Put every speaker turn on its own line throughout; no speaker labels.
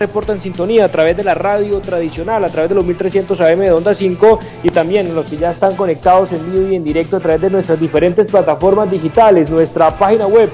reporta en sintonía a través de la radio tradicional, a través de los 1300 AM de Onda 5 y también los que ya están conectados en vivo y en directo a través de nuestras diferentes plataformas digitales, nuestra página web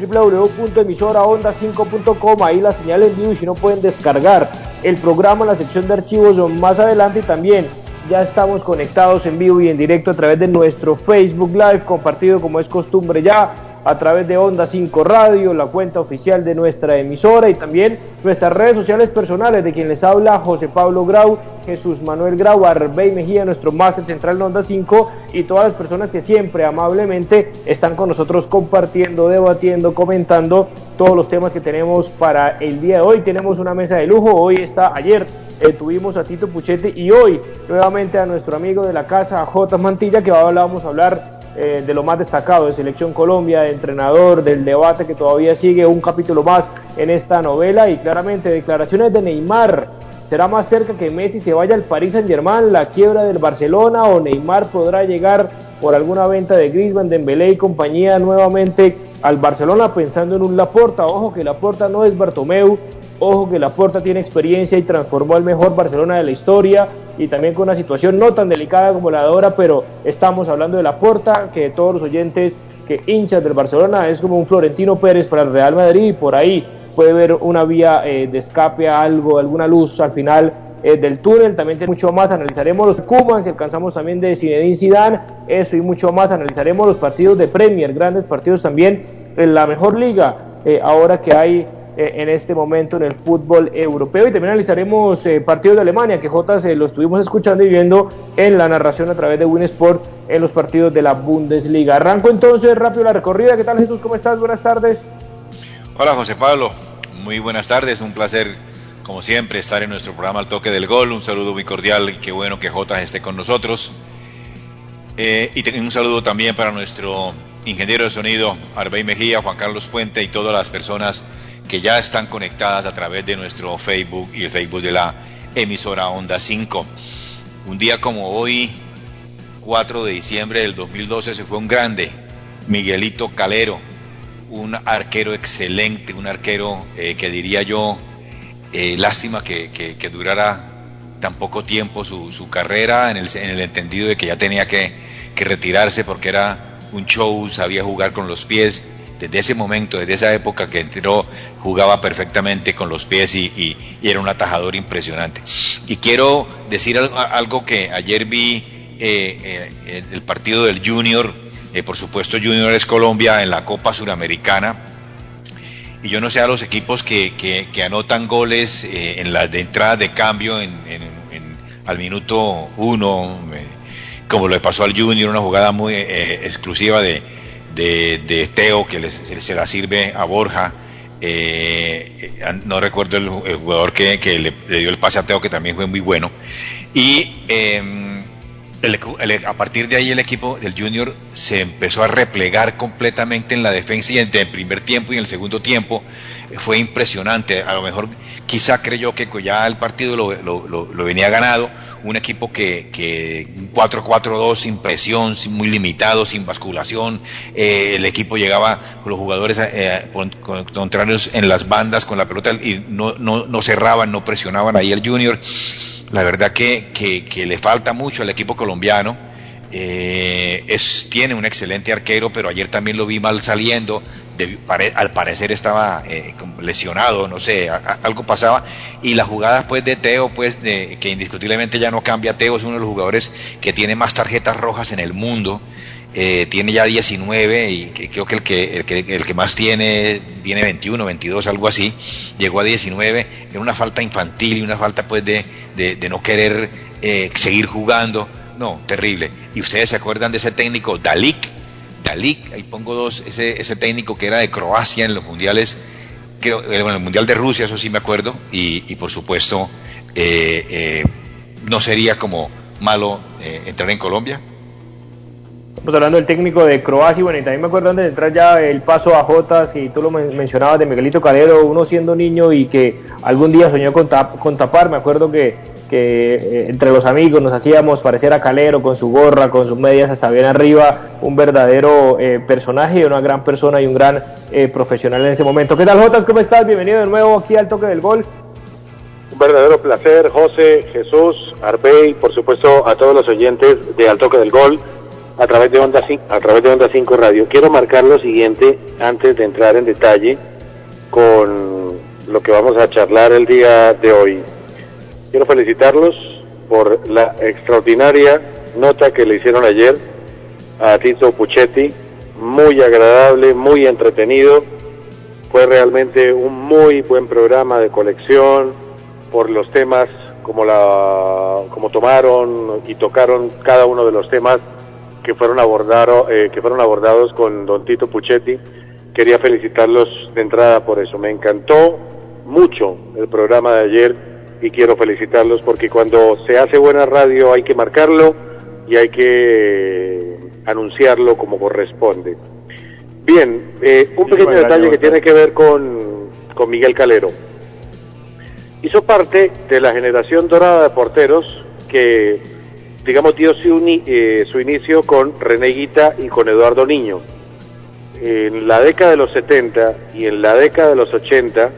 www.emisoraonda5.com, ahí la señal en vivo y si no pueden descargar el programa en la sección de archivos más adelante y también ya estamos conectados en vivo y en directo a través de nuestro Facebook Live compartido como es costumbre ya a través de Onda 5 Radio, la cuenta oficial de nuestra emisora y también nuestras redes sociales personales de quien les habla José Pablo Grau, Jesús Manuel Grau, Arbey Mejía, nuestro máster central de Onda 5 y todas las personas que siempre amablemente están con nosotros compartiendo, debatiendo, comentando todos los temas que tenemos para el día de hoy. Tenemos una mesa de lujo, hoy está ayer eh, tuvimos a Tito Puchete y hoy nuevamente a nuestro amigo de la casa, J. Mantilla, que vamos a hablar eh, de lo más destacado de Selección Colombia, de entrenador, del debate que todavía sigue, un capítulo más en esta novela y claramente declaraciones de Neymar. ¿Será más cerca que Messi se vaya al Paris Saint Germain, la quiebra del Barcelona o Neymar podrá llegar por alguna venta de Griezmann, Dembélé y compañía nuevamente al Barcelona pensando en un Laporta? Ojo que Laporta no es Bartomeu, Ojo que Laporta tiene experiencia y transformó el mejor Barcelona de la historia y también con una situación no tan delicada como la de ahora, pero estamos hablando de Laporta, que todos los oyentes que hinchas del Barcelona es como un Florentino Pérez para el Real Madrid y por ahí puede ver una vía eh, de escape a algo, alguna luz al final eh, del túnel, también mucho más, analizaremos los Cuban, si alcanzamos también de Zinedine Zidane, eso y mucho más, analizaremos los partidos de Premier, grandes partidos también en la mejor liga, eh, ahora que hay eh, en este momento en el fútbol europeo. Y también analizaremos eh, partidos de Alemania, que J se lo estuvimos escuchando y viendo en la narración a través de Winsport en los partidos de la Bundesliga. Arranco entonces rápido la recorrida. ¿Qué tal Jesús? ¿Cómo estás? Buenas tardes.
Hola José Pablo, muy buenas tardes. Un placer, como siempre, estar en nuestro programa Al Toque del Gol. Un saludo muy cordial qué bueno que J esté con nosotros. Eh, y un saludo también para nuestro ingeniero de sonido, Arbey Mejía, Juan Carlos Puente y todas las personas que ya están conectadas a través de nuestro Facebook y el Facebook de la emisora Onda 5. Un día como hoy, 4 de diciembre del 2012, se fue un grande, Miguelito Calero, un arquero excelente, un arquero eh, que diría yo, eh, lástima que, durara tan poco tiempo su, carrera, en el, en el, entendido de que ya tenía que retirarse porque era un show, sabía jugar con los pies, desde ese momento, desde esa época que entró, jugaba perfectamente con los pies y, era un atajador impresionante. Y quiero decir algo, que ayer vi eh, eh, el partido del Junior, eh, por supuesto Junior es Colombia en la Copa Suramericana, y yo no sé a los equipos que, anotan goles en las de entrada de cambio en, al minuto uno, como le pasó al Junior, una jugada muy exclusiva de de, Teo que se la sirve a Borja. Eh, eh, no recuerdo el, jugador que, le, dio el pase a Teo, que también fue muy bueno. Y em, a partir de ahí el equipo del Junior se empezó a replegar completamente en la defensa y en el primer tiempo y en el segundo tiempo fue impresionante. A lo mejor quizá creyó que ya el partido lo venía ganado un equipo que, que 4-4-2 sin presión, sin, muy limitado, sin basculación, eh, el equipo llegaba con los jugadores eh, contrarios en las bandas con la pelota y no, no, no cerraban, no presionaban ahí el junior. La verdad que, que, le falta mucho al equipo colombiano eh, es, tiene un excelente arquero, pero ayer también lo vi mal saliendo. al parecer estaba eh, lesionado, no sé, algo pasaba. Y la jugada pues de Teo, pues de, que indiscutiblemente ya no cambia. Teo es uno de los jugadores que tiene más tarjetas rojas en el mundo. Eh, tiene ya 19 y creo que el que, el que, el que más tiene tiene 21, 22, algo así. Llegó a 19 en una falta infantil y una falta pues de, de, no querer seguir jugando no, terrible. ¿Y ustedes se acuerdan de ese técnico, Dalik? Dalik, ahí pongo dos, ese, ese técnico que era de Croacia en los mundiales, creo, eh, bueno, el mundial de Rusia, eso sí me acuerdo, y, por supuesto, eh, eh, no sería como malo entrar en Colombia.
Estamos hablando del técnico de Croacia, bueno, y también me acuerdo antes de entrar ya el paso a Jotas, y tú lo mencionabas de Miguelito Calero, uno siendo niño y que algún día soñó con, con tapar, me acuerdo que que eh, entre los amigos nos hacíamos parecer a Calero con su gorra, con sus medias hasta bien arriba, un verdadero eh, personaje, una gran persona y un gran eh, profesional en ese momento. ¿Qué tal Jotas? ¿Cómo estás? Bienvenido de nuevo aquí al Toque del Gol.
Un verdadero placer, José, Jesús, Arbey, por supuesto a todos los oyentes de Al Toque del Gol a través de Onda 5, a través de Onda 5 Radio. Quiero marcar lo siguiente antes de entrar en detalle con lo que vamos a charlar el día de hoy. Quiero felicitarlos por la extraordinaria nota que le hicieron ayer a Tito Puchetti, muy agradable, muy entretenido. Fue realmente un muy buen programa de colección por los temas como la como tomaron y tocaron cada uno de los temas que fueron abordados eh, que fueron abordados con Don Tito Puchetti. Quería felicitarlos de entrada por eso. Me encantó mucho el programa de ayer y quiero felicitarlos porque cuando se hace buena radio hay que marcarlo y hay que anunciarlo como corresponde. Bien, eh, un pequeño detalle que tiene que ver con, con Miguel Calero. Hizo parte de la generación dorada de porteros que, digamos, dio su, eh, su inicio con René Guita y con Eduardo Niño. En la década de los 70 y en la década de los 80,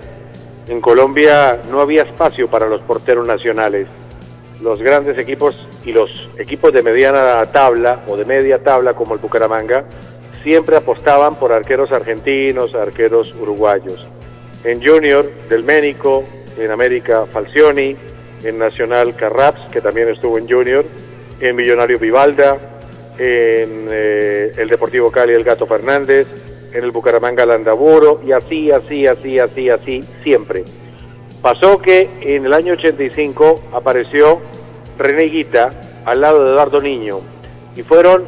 en Colombia no había espacio para los porteros nacionales. Los grandes equipos y los equipos de mediana tabla o de media tabla como el Bucaramanga siempre apostaban por arqueros argentinos, arqueros uruguayos. En Junior del Ménico, en América Falcioni, en Nacional Carraps, que también estuvo en Junior, en Millonario Vivalda, en eh, el Deportivo Cali el Gato Fernández, en el Bucaramanga Landaburo y así, así, así, así, así, siempre. Pasó que en el año 85 apareció René Guita al lado de Eduardo Niño y fueron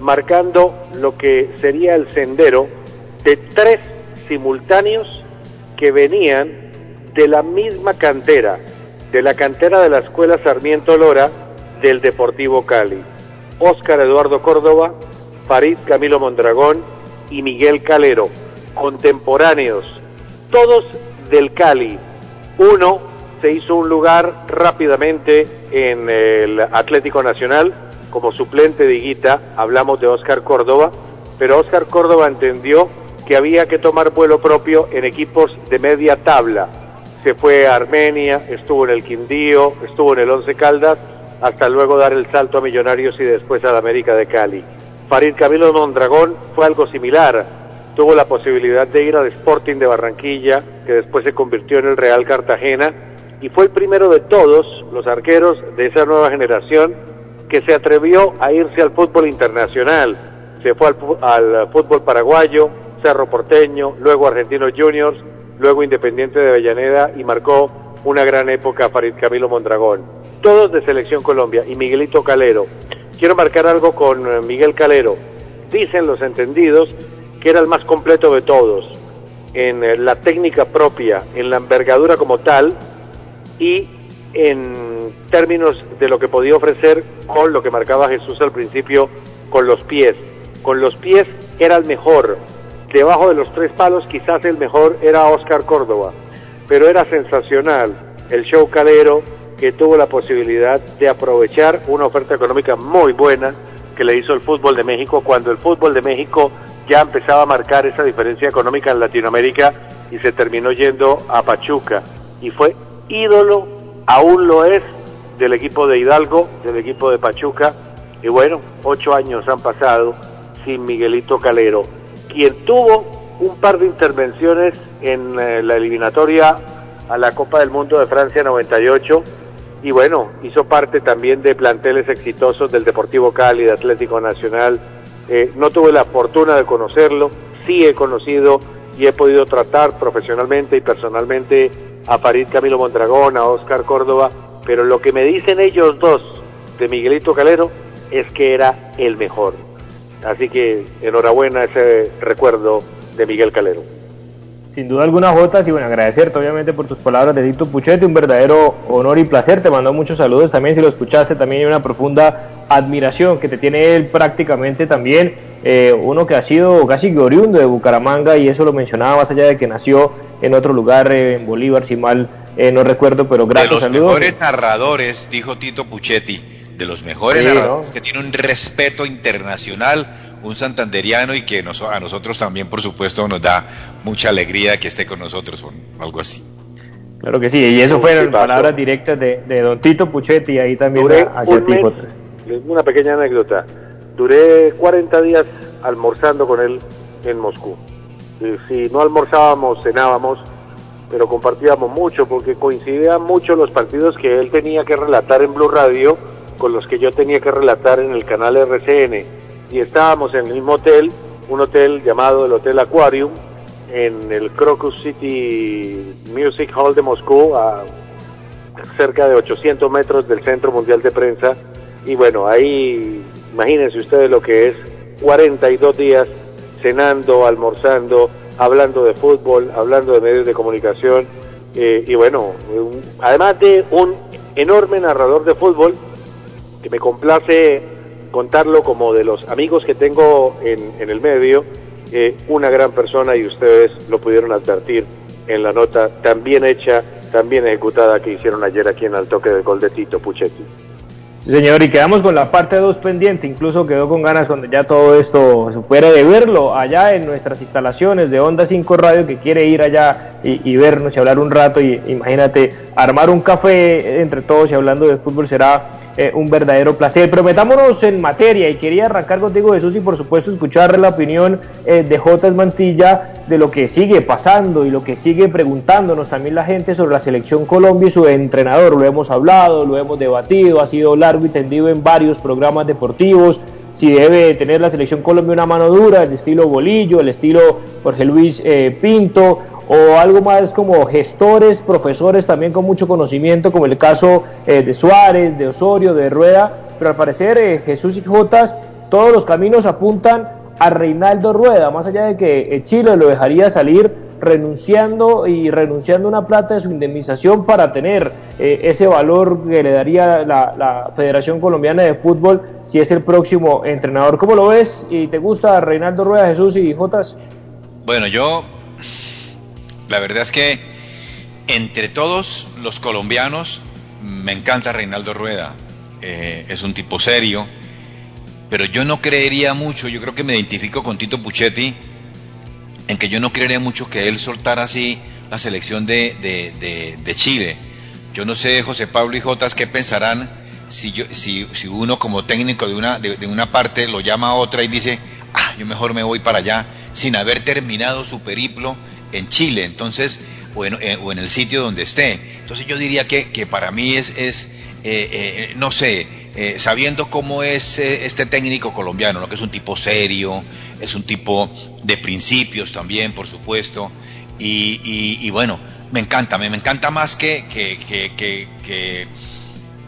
marcando lo que sería el sendero de tres simultáneos que venían de la misma cantera, de la cantera de la Escuela Sarmiento Lora del Deportivo Cali. Óscar Eduardo Córdoba, Farid Camilo Mondragón y Miguel Calero, contemporáneos, todos del Cali. Uno se hizo un lugar rápidamente en el Atlético Nacional como suplente de Higuita, hablamos de Oscar Córdoba, pero Oscar Córdoba entendió que había que tomar vuelo propio en equipos de media tabla. Se fue a Armenia, estuvo en el Quindío, estuvo en el Once Caldas, hasta luego dar el salto a Millonarios y después a la América de Cali. Farid Camilo Mondragón fue algo similar. Tuvo la posibilidad de ir al Sporting de Barranquilla, que después se convirtió en el Real Cartagena, y fue el primero de todos los arqueros de esa nueva generación que se atrevió a irse al fútbol internacional. Se fue al, fútbol paraguayo, Cerro Porteño, luego Argentinos Juniors, luego Independiente de Avellaneda y marcó una gran época Farid Camilo Mondragón. Todos de Selección Colombia y Miguelito Calero. Quiero marcar algo con eh, Miguel Calero. Dicen los entendidos que era el más completo de todos en eh, la técnica propia, en la envergadura como tal y en términos de lo que podía ofrecer con lo que marcaba Jesús al principio con los pies. Con los pies era el mejor. Debajo de los tres palos quizás el mejor era Oscar Córdoba, pero era sensacional el show calero que tuvo la posibilidad de aprovechar una oferta económica muy buena que le hizo el fútbol de México cuando el fútbol de México ya empezaba a marcar esa diferencia económica en Latinoamérica y se terminó yendo a Pachuca. Y fue ídolo, aún lo es, del equipo de Hidalgo, del equipo de Pachuca. Y bueno, ocho años han pasado sin Miguelito Calero, quien tuvo un par de intervenciones en eh, la eliminatoria a la Copa del Mundo de Francia 98 y bueno, hizo parte también de planteles exitosos del Deportivo Cali, de Atlético Nacional. Eh, no tuve la fortuna de conocerlo, sí he conocido y he podido tratar profesionalmente y personalmente a Farid Camilo Mondragón, a Oscar Córdoba, pero lo que me dicen ellos dos de Miguelito Calero es que era el mejor. Así que enhorabuena ese recuerdo de Miguel Calero.
Sin duda alguna, Jotas, y bueno, agradecerte obviamente por tus palabras de Tito Puchetti, un verdadero honor y placer. Te mando muchos saludos también, si lo escuchaste, también hay una profunda admiración que te tiene él prácticamente también, eh, uno que ha sido casi oriundo de Bucaramanga, y eso lo mencionaba más allá de que nació en otro lugar, eh, en Bolívar, si mal eh, no recuerdo, pero gracias.
De los mejores narradores, dijo Tito Puchetti, de los mejores narradores, que tiene un respeto internacional un santanderiano y que a nosotros también, por supuesto, nos da mucha alegría que esté con nosotros o algo así.
Claro que sí, y eso fueron palabras directas de, de, don Tito Puchetti ahí también Duré hacia
un mes, Una pequeña anécdota. Duré 40 días almorzando con él en Moscú. Si no almorzábamos, cenábamos, pero compartíamos mucho porque coincidían mucho los partidos que él tenía que relatar en Blue Radio con los que yo tenía que relatar en el canal RCN. Y estábamos en el mismo hotel, un hotel llamado el Hotel Aquarium, en el Crocus City Music Hall de Moscú, a cerca de 800 metros del Centro Mundial de Prensa. Y bueno, ahí imagínense ustedes lo que es 42 días cenando, almorzando, hablando de fútbol, hablando de medios de comunicación. Eh, y bueno, además de un enorme narrador de fútbol, que me complace contarlo como de los amigos que tengo en, en el medio, una gran persona y ustedes lo pudieron advertir en la nota tan bien hecha, tan bien ejecutada que hicieron ayer aquí en el toque del gol de Tito Puchetti.
Señor, y quedamos con la parte 2 pendiente, incluso quedó con ganas cuando ya todo esto se fuera de verlo allá en nuestras instalaciones de Onda 5 Radio, que quiere ir allá y, vernos y hablar un rato, y imagínate, armar un café entre todos y hablando de fútbol será eh, un verdadero placer. Pero metámonos en materia y quería arrancar contigo Jesús y por supuesto escucharle la opinión eh, de J. Mantilla de lo que sigue pasando y lo que sigue preguntándonos también la gente sobre la selección Colombia y su entrenador. Lo hemos hablado, lo hemos debatido, ha sido largo y tendido en varios programas deportivos. Si debe tener la selección Colombia una mano dura, el estilo Bolillo, el estilo Jorge Luis eh, Pinto, o algo más como gestores, profesores también con mucho conocimiento, como el caso eh, de Suárez, de Osorio, de Rueda, pero al parecer eh, Jesús y Jotas, todos los caminos apuntan a Reinaldo Rueda, más allá de que eh, Chile lo dejaría salir renunciando y renunciando una plata de su indemnización para tener ese valor que le daría la, la, Federación Colombiana de Fútbol si es el próximo entrenador. ¿Cómo lo ves? ¿Y te gusta Reinaldo Rueda, Jesús y Jotas?
Bueno, yo la verdad es que entre todos los colombianos me encanta Reinaldo Rueda. Eh, es un tipo serio, pero yo no creería mucho, yo creo que me identifico con Tito Puchetti, en que yo no creería mucho que él soltara así la selección de, Chile. Yo no sé, José Pablo y Jotas, qué pensarán si, yo, si, si uno como técnico de una, de, una parte lo llama a otra y dice, ah, yo mejor me voy para allá, sin haber terminado su periplo en Chile, entonces, o en, eh, o en, el sitio donde esté. Entonces yo diría que, que para mí es, es eh, eh, no sé, sabiendo cómo es este técnico colombiano, ¿no? que es un tipo serio, es un tipo de principios también, por supuesto, y, bueno, me encanta, me, encanta más que, que, que, que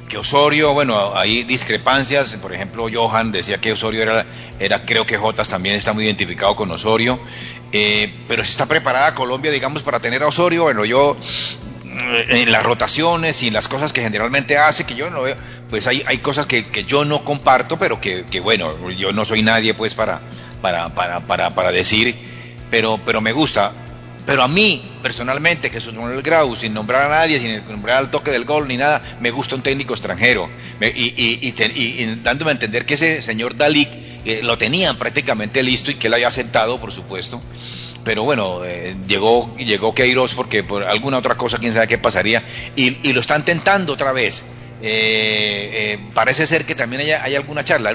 que Osorio, bueno, hay discrepancias, por ejemplo, Johan decía que Osorio era, era creo que Jotas también está muy identificado con Osorio, eh, pero está preparada Colombia, digamos, para tener a Osorio, bueno, yo eh, en las rotaciones y en las cosas que generalmente hace, que yo no veo, pues hay, hay cosas que, que yo no comparto, pero que, que, bueno, yo no soy nadie pues para, para, para, para, para decir, pero, pero me gusta. Pero a mí, personalmente, Jesús Manuel Grau, sin nombrar a nadie, sin nombrar al toque del gol ni nada, me gusta un técnico extranjero. y, dándome a entender que ese señor Dalik eh, lo tenían prácticamente listo y que él había aceptado, por supuesto. Pero bueno, eh, llegó, llegó Queiroz porque por alguna otra cosa, quién sabe qué pasaría. Y, lo están tentando otra vez. Eh, parece ser que también hay, alguna charla.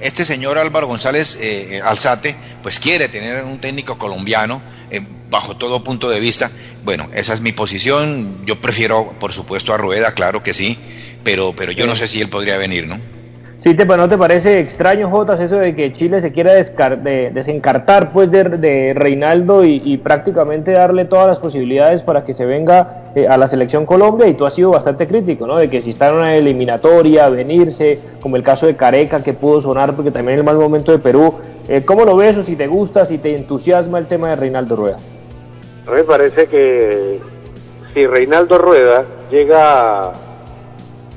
este señor Álvaro González Alzate, pues quiere tener un técnico colombiano eh, bajo todo punto de vista. Bueno, esa es mi posición. Yo prefiero, por supuesto, a Rueda, claro que sí, pero, pero yo no sé si él podría venir, ¿no?
Sí, te, ¿no te parece extraño, Jotas, eso de que Chile se quiera de, desencartar pues de, Reinaldo y, prácticamente darle todas las posibilidades para que se venga eh, a la selección Colombia? Y tú has sido bastante crítico, ¿no? De que si está en una eliminatoria, venirse, como el caso de Careca, que pudo sonar porque también en el mal momento de Perú. Eh, ¿Cómo lo ves o si te gusta, si te entusiasma el tema de Reinaldo Rueda?
A mí me parece que si Reinaldo Rueda llega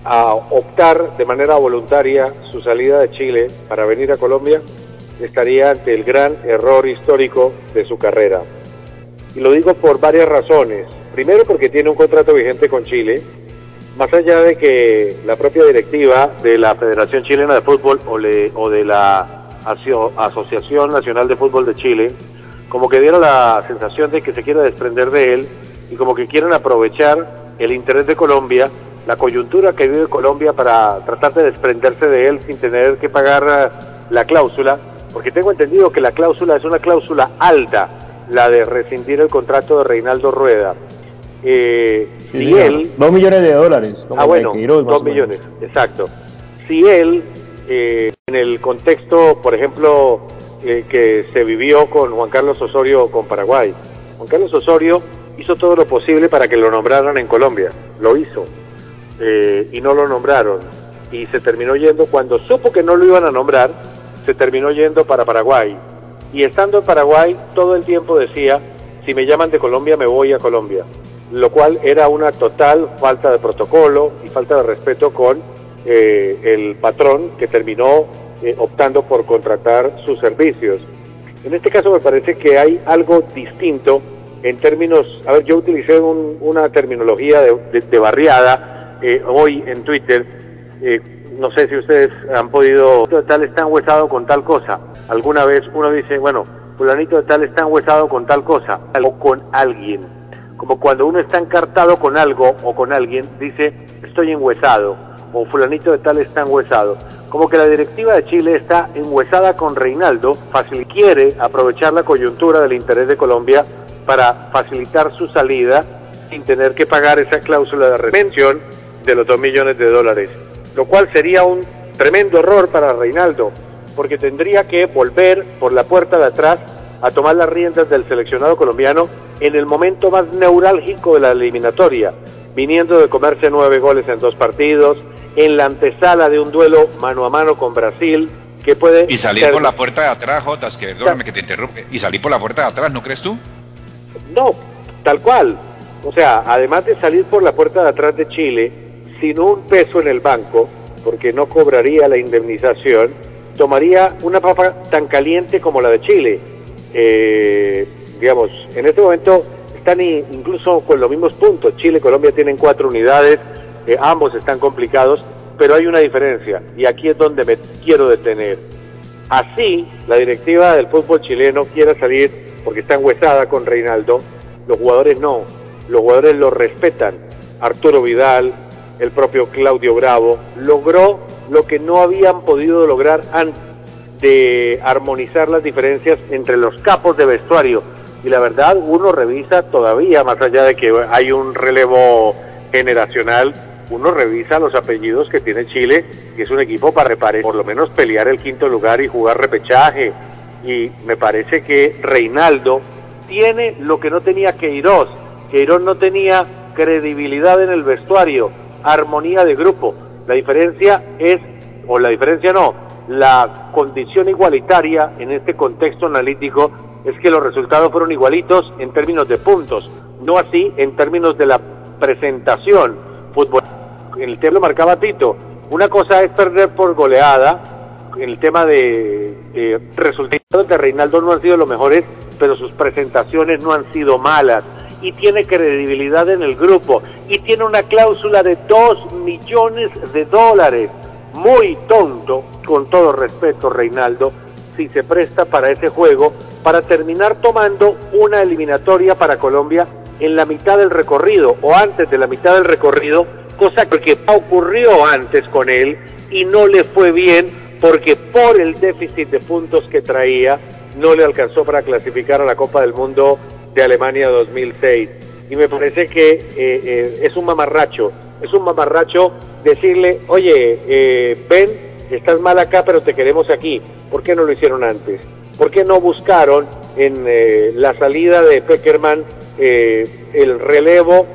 a optar de manera voluntaria su salida de Chile para venir a Colombia, estaría ante el gran error histórico de su carrera. Y lo digo por varias razones. Primero porque tiene un contrato vigente con Chile, más allá de que la propia directiva de la Federación Chilena de Fútbol o, le, o de la Asociación Nacional de Fútbol de Chile, como que dieron la sensación de que se quiere desprender de él y como que quieren aprovechar el interés de Colombia, la coyuntura que vive Colombia para tratar de desprenderse de él sin tener que pagar eh, la cláusula, porque tengo entendido que la cláusula es una cláusula alta, la de rescindir el contrato de Reinaldo Rueda.
Eh, si él... Dos millones de dólares.
Ah, bueno, dos millones, exacto. Si él, eh, en el contexto, por ejemplo, eh, que se vivió con Juan Carlos Osorio con Paraguay, Juan Carlos Osorio hizo todo lo posible para que lo nombraran en Colombia, lo hizo, eh, y no lo nombraron, y se terminó yendo, cuando supo que no lo iban a nombrar, se terminó yendo para Paraguay, y estando en Paraguay todo el tiempo decía, si me llaman de Colombia me voy a Colombia, lo cual era una total falta de protocolo y falta de respeto con eh, el patrón que terminó eh, optando por contratar sus servicios. En este caso me parece que hay algo distinto en términos, a ver, yo utilicé una terminología de, barriada eh, hoy en Twitter, no sé si ustedes han podido, tal está huesado con tal cosa. Alguna vez uno dice, bueno, fulanito de tal está huesado con tal cosa, o con alguien como cuando uno está encartado con algo o con alguien, dice, estoy enhuesado, o fulanito de tal está enhuesado. Como que la directiva de Chile está enhuesada con Reinaldo, fácil quiere aprovechar la coyuntura del interés de Colombia para facilitar su salida sin tener que pagar esa cláusula de retención de los dos millones de dólares, lo cual sería un tremendo error para Reinaldo, porque tendría que volver por la puerta de atrás a tomar las riendas del seleccionado colombiano en el momento más neurálgico de la eliminatoria, viniendo de comerse nueve goles en dos partidos, en la antesala de un duelo mano a mano con Brasil, que puede...
Y salir por la puerta de atrás, Jotas, que perdóname que te interrumpe, y salir por la puerta de atrás, ¿no crees tú?
No, tal cual. O sea, además de salir por la puerta de atrás de Chile, sin un peso en el banco, porque no cobraría la indemnización, tomaría una papa tan caliente como la de Chile. Eh, digamos, en este momento están incluso con los mismos puntos. Chile y Colombia tienen cuatro unidades, eh, ambos están complicados, pero hay una diferencia y aquí es donde me quiero detener. Así, la directiva del fútbol chileno quiera salir porque está enhuesada con Reinaldo, los jugadores no, los jugadores lo respetan. Arturo Vidal, el propio Claudio Bravo, logró lo que no habían podido lograr antes de armonizar las diferencias entre los capos de vestuario y la verdad uno revisa todavía, más allá de que hay un relevo generacional, uno revisa los apellidos que tiene Chile, que es un equipo para por lo menos pelear el quinto lugar y jugar repechaje. Y me parece que Reinaldo tiene lo que no tenía Queiroz. Queiroz no tenía credibilidad en el vestuario, armonía de grupo. La diferencia es, o la diferencia no, la condición igualitaria en este contexto analítico es que los resultados fueron igualitos en términos de puntos, no así en términos de la presentación fútbol. En el tema lo marcaba Tito, una cosa es perder por goleada, en el tema de resultados de Reinaldo no han sido los mejores, pero sus presentaciones no han sido malas y tiene credibilidad en el grupo y tiene una cláusula de 2 millones de dólares. Muy tonto, con todo respeto, Reinaldo, si se presta para ese juego para terminar tomando una eliminatoria para Colombia en la mitad del recorrido o antes de la mitad del recorrido, cosa que ocurrió antes con él y no le fue bien porque por el déficit de puntos que traía no le alcanzó para clasificar a la Copa del Mundo de Alemania 2006. Y me parece que eh, eh, es un mamarracho, es un mamarracho decirle, oye, eh, ven, estás mal acá, pero te queremos aquí. ¿Por qué no lo hicieron antes? ¿Por qué no buscaron en eh, la salida de Peckerman eh, el relevo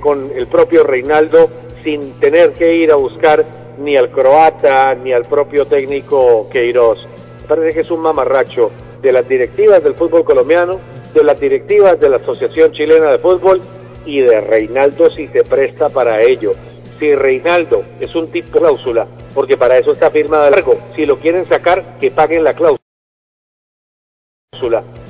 con el propio Reinaldo sin tener que ir a buscar ni al croata ni al propio técnico Queiroz? Parece que es un mamarracho de las directivas del fútbol colombiano, de las directivas de la Asociación Chilena de Fútbol y de Reinaldo si se presta para ello. Si Reinaldo es un tipo cláusula, porque para eso está firmada largo, si lo quieren sacar, que paguen la cláusula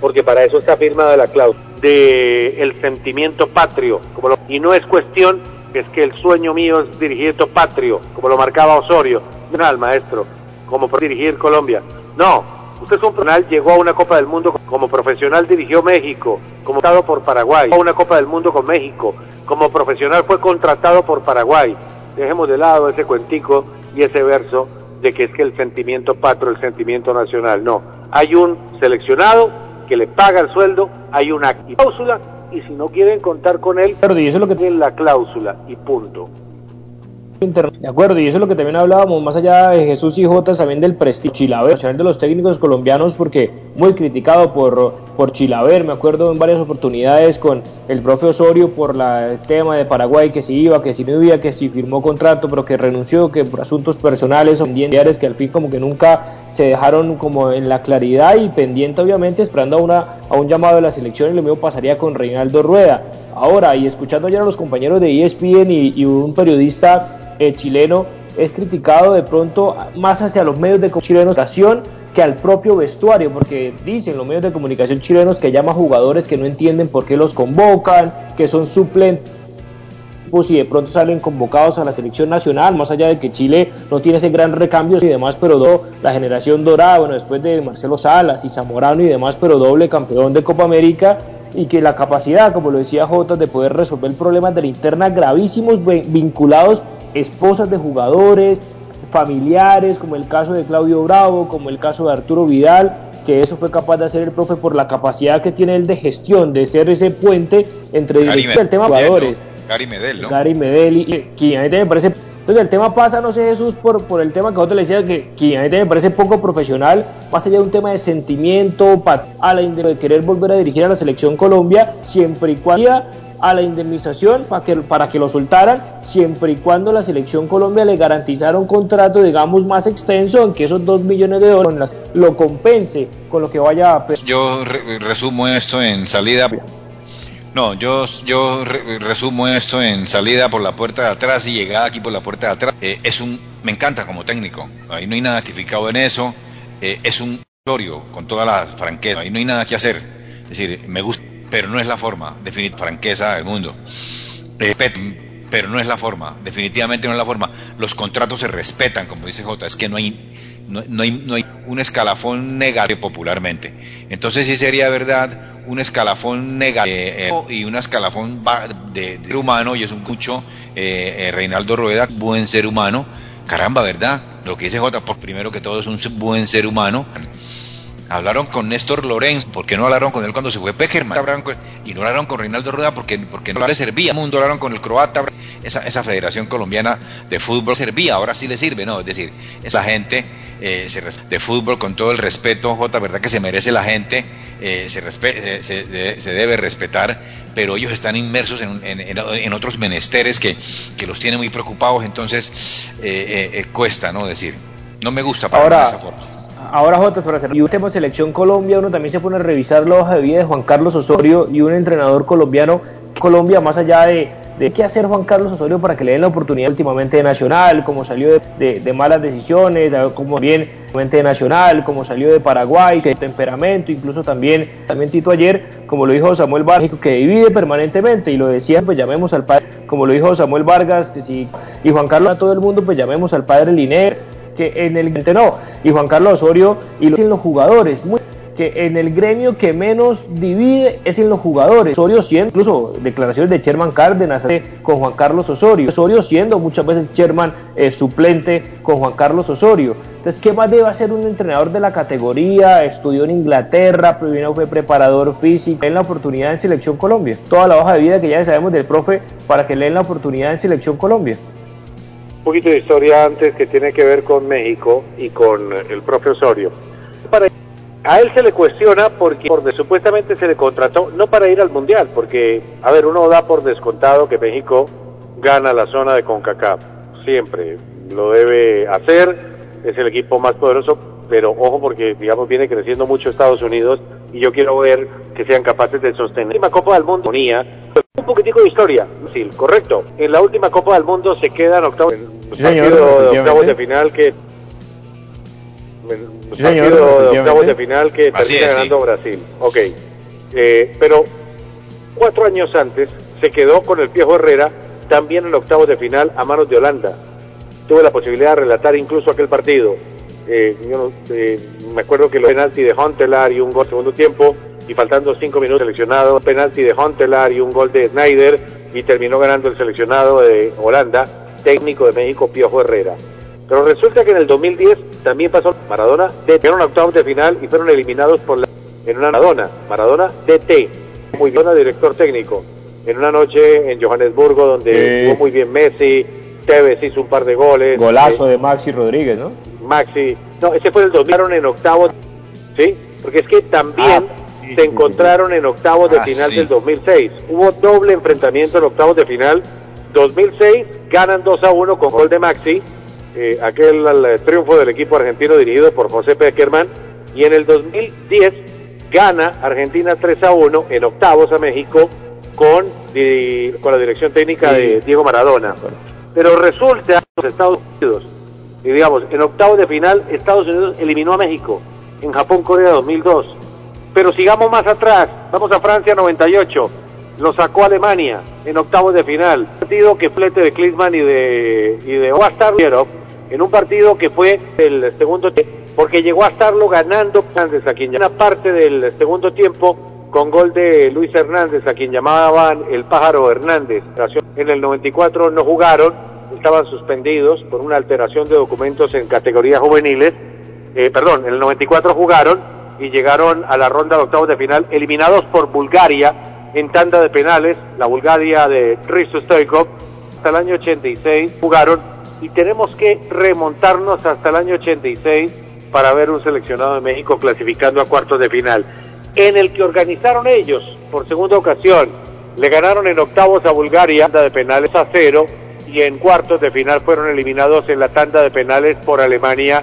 porque para eso está firmada la cláusula de el sentimiento patrio, como y no es cuestión es que el sueño mío es dirigir patrio, como lo marcaba Osorio, no maestro, como por dirigir Colombia. No, usted es un profesional, llegó a una Copa del Mundo como profesional, dirigió México, como estado por Paraguay, a una Copa del Mundo con México, como profesional fue contratado por Paraguay. Dejemos de lado ese cuentico y ese verso de que es que el sentimiento patro, el sentimiento nacional. No, hay un seleccionado que le paga el sueldo, hay una cláusula y si no quieren contar con él,
y eso es lo que
tienen la cláusula y punto.
De acuerdo, y eso es lo que también hablábamos más allá de Jesús y Jotas, también del prestigio Chilaver, de los técnicos colombianos, porque muy criticado por, por Chilaver, me acuerdo en varias oportunidades con el profe Osorio por la, el tema de Paraguay, que si iba, que si no iba, que si firmó contrato, pero que renunció, que por asuntos personales o pendientes, que al fin como que nunca se dejaron como en la claridad y pendiente obviamente esperando a, una, a un llamado de la selección y lo mismo pasaría con Reinaldo Rueda. Ahora, y escuchando ayer a los compañeros de ESPN y un periodista el chileno es criticado de pronto más hacia los medios de comunicación que al propio vestuario, porque dicen los medios de comunicación chilenos que llama jugadores que no entienden por qué los convocan, que son suplentes y de pronto salen convocados a la selección nacional, más allá de que Chile no tiene ese gran recambio y demás, pero la generación dorada, bueno, después de Marcelo Salas y Zamorano y demás, pero doble campeón de Copa América, y que la capacidad, como lo decía Jota, de poder resolver problemas de la interna gravísimos vinculados esposas de jugadores, familiares, como el caso de Claudio Bravo, como el caso de Arturo Vidal, que eso fue capaz de hacer el profe por la capacidad que tiene él de gestión, de ser ese puente entre
el tema jugadores. Gary Medel, ¿no?
Gary Medel y, y a mí me parece entonces el tema pasa, no sé Jesús, por, por el tema que otro le decía que, que a mí me parece poco profesional, más allá de un tema de sentimiento, a la de querer volver a dirigir a la selección Colombia, siempre y cuando a la indemnización para que, para que lo soltaran, siempre y cuando la selección Colombia le garantizara un contrato, digamos, más extenso, en que esos dos millones de dólares lo compense con lo que vaya a...
Yo resumo esto en salida. No, yo, yo resumo esto en salida por la puerta de atrás y llegada aquí por la puerta de atrás. Eh, es un, me encanta como técnico, ahí no hay nada tipificado en eso. Eh, es un con toda la franqueza, ahí no hay nada que hacer. Es decir, me gusta pero no es la forma, definitivamente, franqueza del mundo. Respeto, pero no es la forma, definitivamente no es la forma. Los contratos se respetan, como dice J, es que no hay, no, hay, no hay un escalafón negativo popularmente. Entonces sí sería verdad un escalafón negativo y un escalafón de, ser humano, y es un mucho eh, eh, Reinaldo Rueda, buen ser humano. Caramba, ¿verdad? Lo que dice J, por primero que todo es un buen ser humano hablaron con Néstor Lorenz, porque no hablaron con él cuando se fue Peckerman? y no hablaron con Reinaldo Rueda porque, porque no le servía. Mundo hablaron con el croata, esa, esa federación colombiana de fútbol servía, ahora sí le sirve, ¿no? Es decir, esa gente eh, de fútbol con todo el respeto, J, ¿verdad? Que se merece la gente, eh, se, eh, se, se, debe respetar, pero ellos están inmersos en, en, otros menesteres que, que, los tienen muy preocupados, entonces cuesta, ¿no? Decir, no me gusta para
ahora,
esa forma
ahora Jotas, para hacer un tema selección Colombia, uno también se pone a revisar la hoja de vida de Juan Carlos Osorio y un entrenador colombiano Colombia, más allá de, de qué hacer Juan Carlos Osorio para que le den la oportunidad últimamente de Nacional, como salió de, malas decisiones, como bien de Nacional, como salió de Paraguay, que temperamento, incluso también, también Tito ayer, como lo dijo Samuel Vargas, que divide permanentemente, y lo decía, pues llamemos al padre, como lo dijo Samuel Vargas, que si, y Juan Carlos a todo el mundo, pues llamemos al padre Liner, que en el no, y Juan Carlos Osorio y los jugadores, que en el gremio que menos divide es en los jugadores. Osorio siendo, incluso declaraciones de Sherman Cárdenas con Juan Carlos Osorio. Osorio siendo muchas veces Sherman eh, suplente con Juan Carlos Osorio. Entonces, ¿qué más debe hacer un entrenador de la categoría? Estudió en Inglaterra, primero fue preparador físico, en la oportunidad en Selección Colombia. Toda la hoja de vida que ya sabemos del profe para que le den la oportunidad en Selección Colombia
un poquito de historia antes que tiene que ver con México y con el propio Osorio. Para, a él se le cuestiona porque supuestamente se le contrató no para ir al Mundial, porque, a ver, uno da por descontado que México gana la zona de CONCACAF, siempre lo debe hacer, es el equipo más poderoso, pero ojo porque, digamos, viene creciendo mucho Estados Unidos y yo quiero ver que sean capaces de sostener. La Copa del Mundo, un poquitico de historia, sí, correcto. En la última Copa del Mundo se quedan octavos, sí, de octavos de final que sí, partido de octavos de final que termina ganando Brasil. Ok, eh, pero cuatro años antes se quedó con el viejo Herrera también en octavos de final a manos de Holanda. Tuve la posibilidad de relatar incluso aquel partido. Eh, yo eh, me acuerdo que los penalti de Hontelar y un gol segundo tiempo y faltando cinco minutos seleccionado, penalti de Hontelar y un gol de Snyder y terminó ganando el seleccionado de Holanda, técnico de México, Piojo Herrera. Pero resulta que en el 2010 también pasó Maradona, fueron a octavos de final y fueron eliminados por la, en una Maradona, Maradona DT, muy bien, director técnico, en una noche en Johannesburgo donde jugó muy bien Messi, Tevez hizo un par de goles.
Golazo de Maxi Rodríguez, ¿no?
Maxi, no, ese fue el 2000 en octavos, ¿sí? Porque es que también ah, se encontraron en octavos de ah, final del 2006. Hubo doble enfrentamiento en octavos de final. 2006 ganan 2 a 1 con gol de Maxi, eh, aquel triunfo del equipo argentino dirigido por José Peckerman. Y en el 2010 gana Argentina 3 a 1 en octavos a México con, con la dirección técnica de Diego Maradona. Pero resulta que los Estados Unidos, y digamos, en octavos de final, Estados Unidos eliminó a México, en Japón-Corea 2002. Pero sigamos más atrás, vamos a Francia 98, lo sacó Alemania en octavos de final. Un partido que flete de Klinsmann y de, y de en un partido que fue el segundo tiempo, porque llegó a estarlo ganando Hernández, a quien una parte del segundo tiempo con gol de Luis Hernández, a quien llamaban el pájaro Hernández. En el 94 no jugaron, estaban suspendidos por una alteración de documentos en categorías juveniles. Eh, perdón, en el 94 jugaron y llegaron a la ronda de octavos de final, eliminados por Bulgaria en tanda de penales, la Bulgaria de Risto Stoikov. Hasta el año 86 jugaron y tenemos que remontarnos hasta el año 86 para ver un seleccionado de México clasificando a cuartos de final en el que organizaron ellos por segunda ocasión. Le ganaron en octavos a Bulgaria, tanda de penales a cero, y en cuartos de final fueron eliminados en la tanda de penales por Alemania.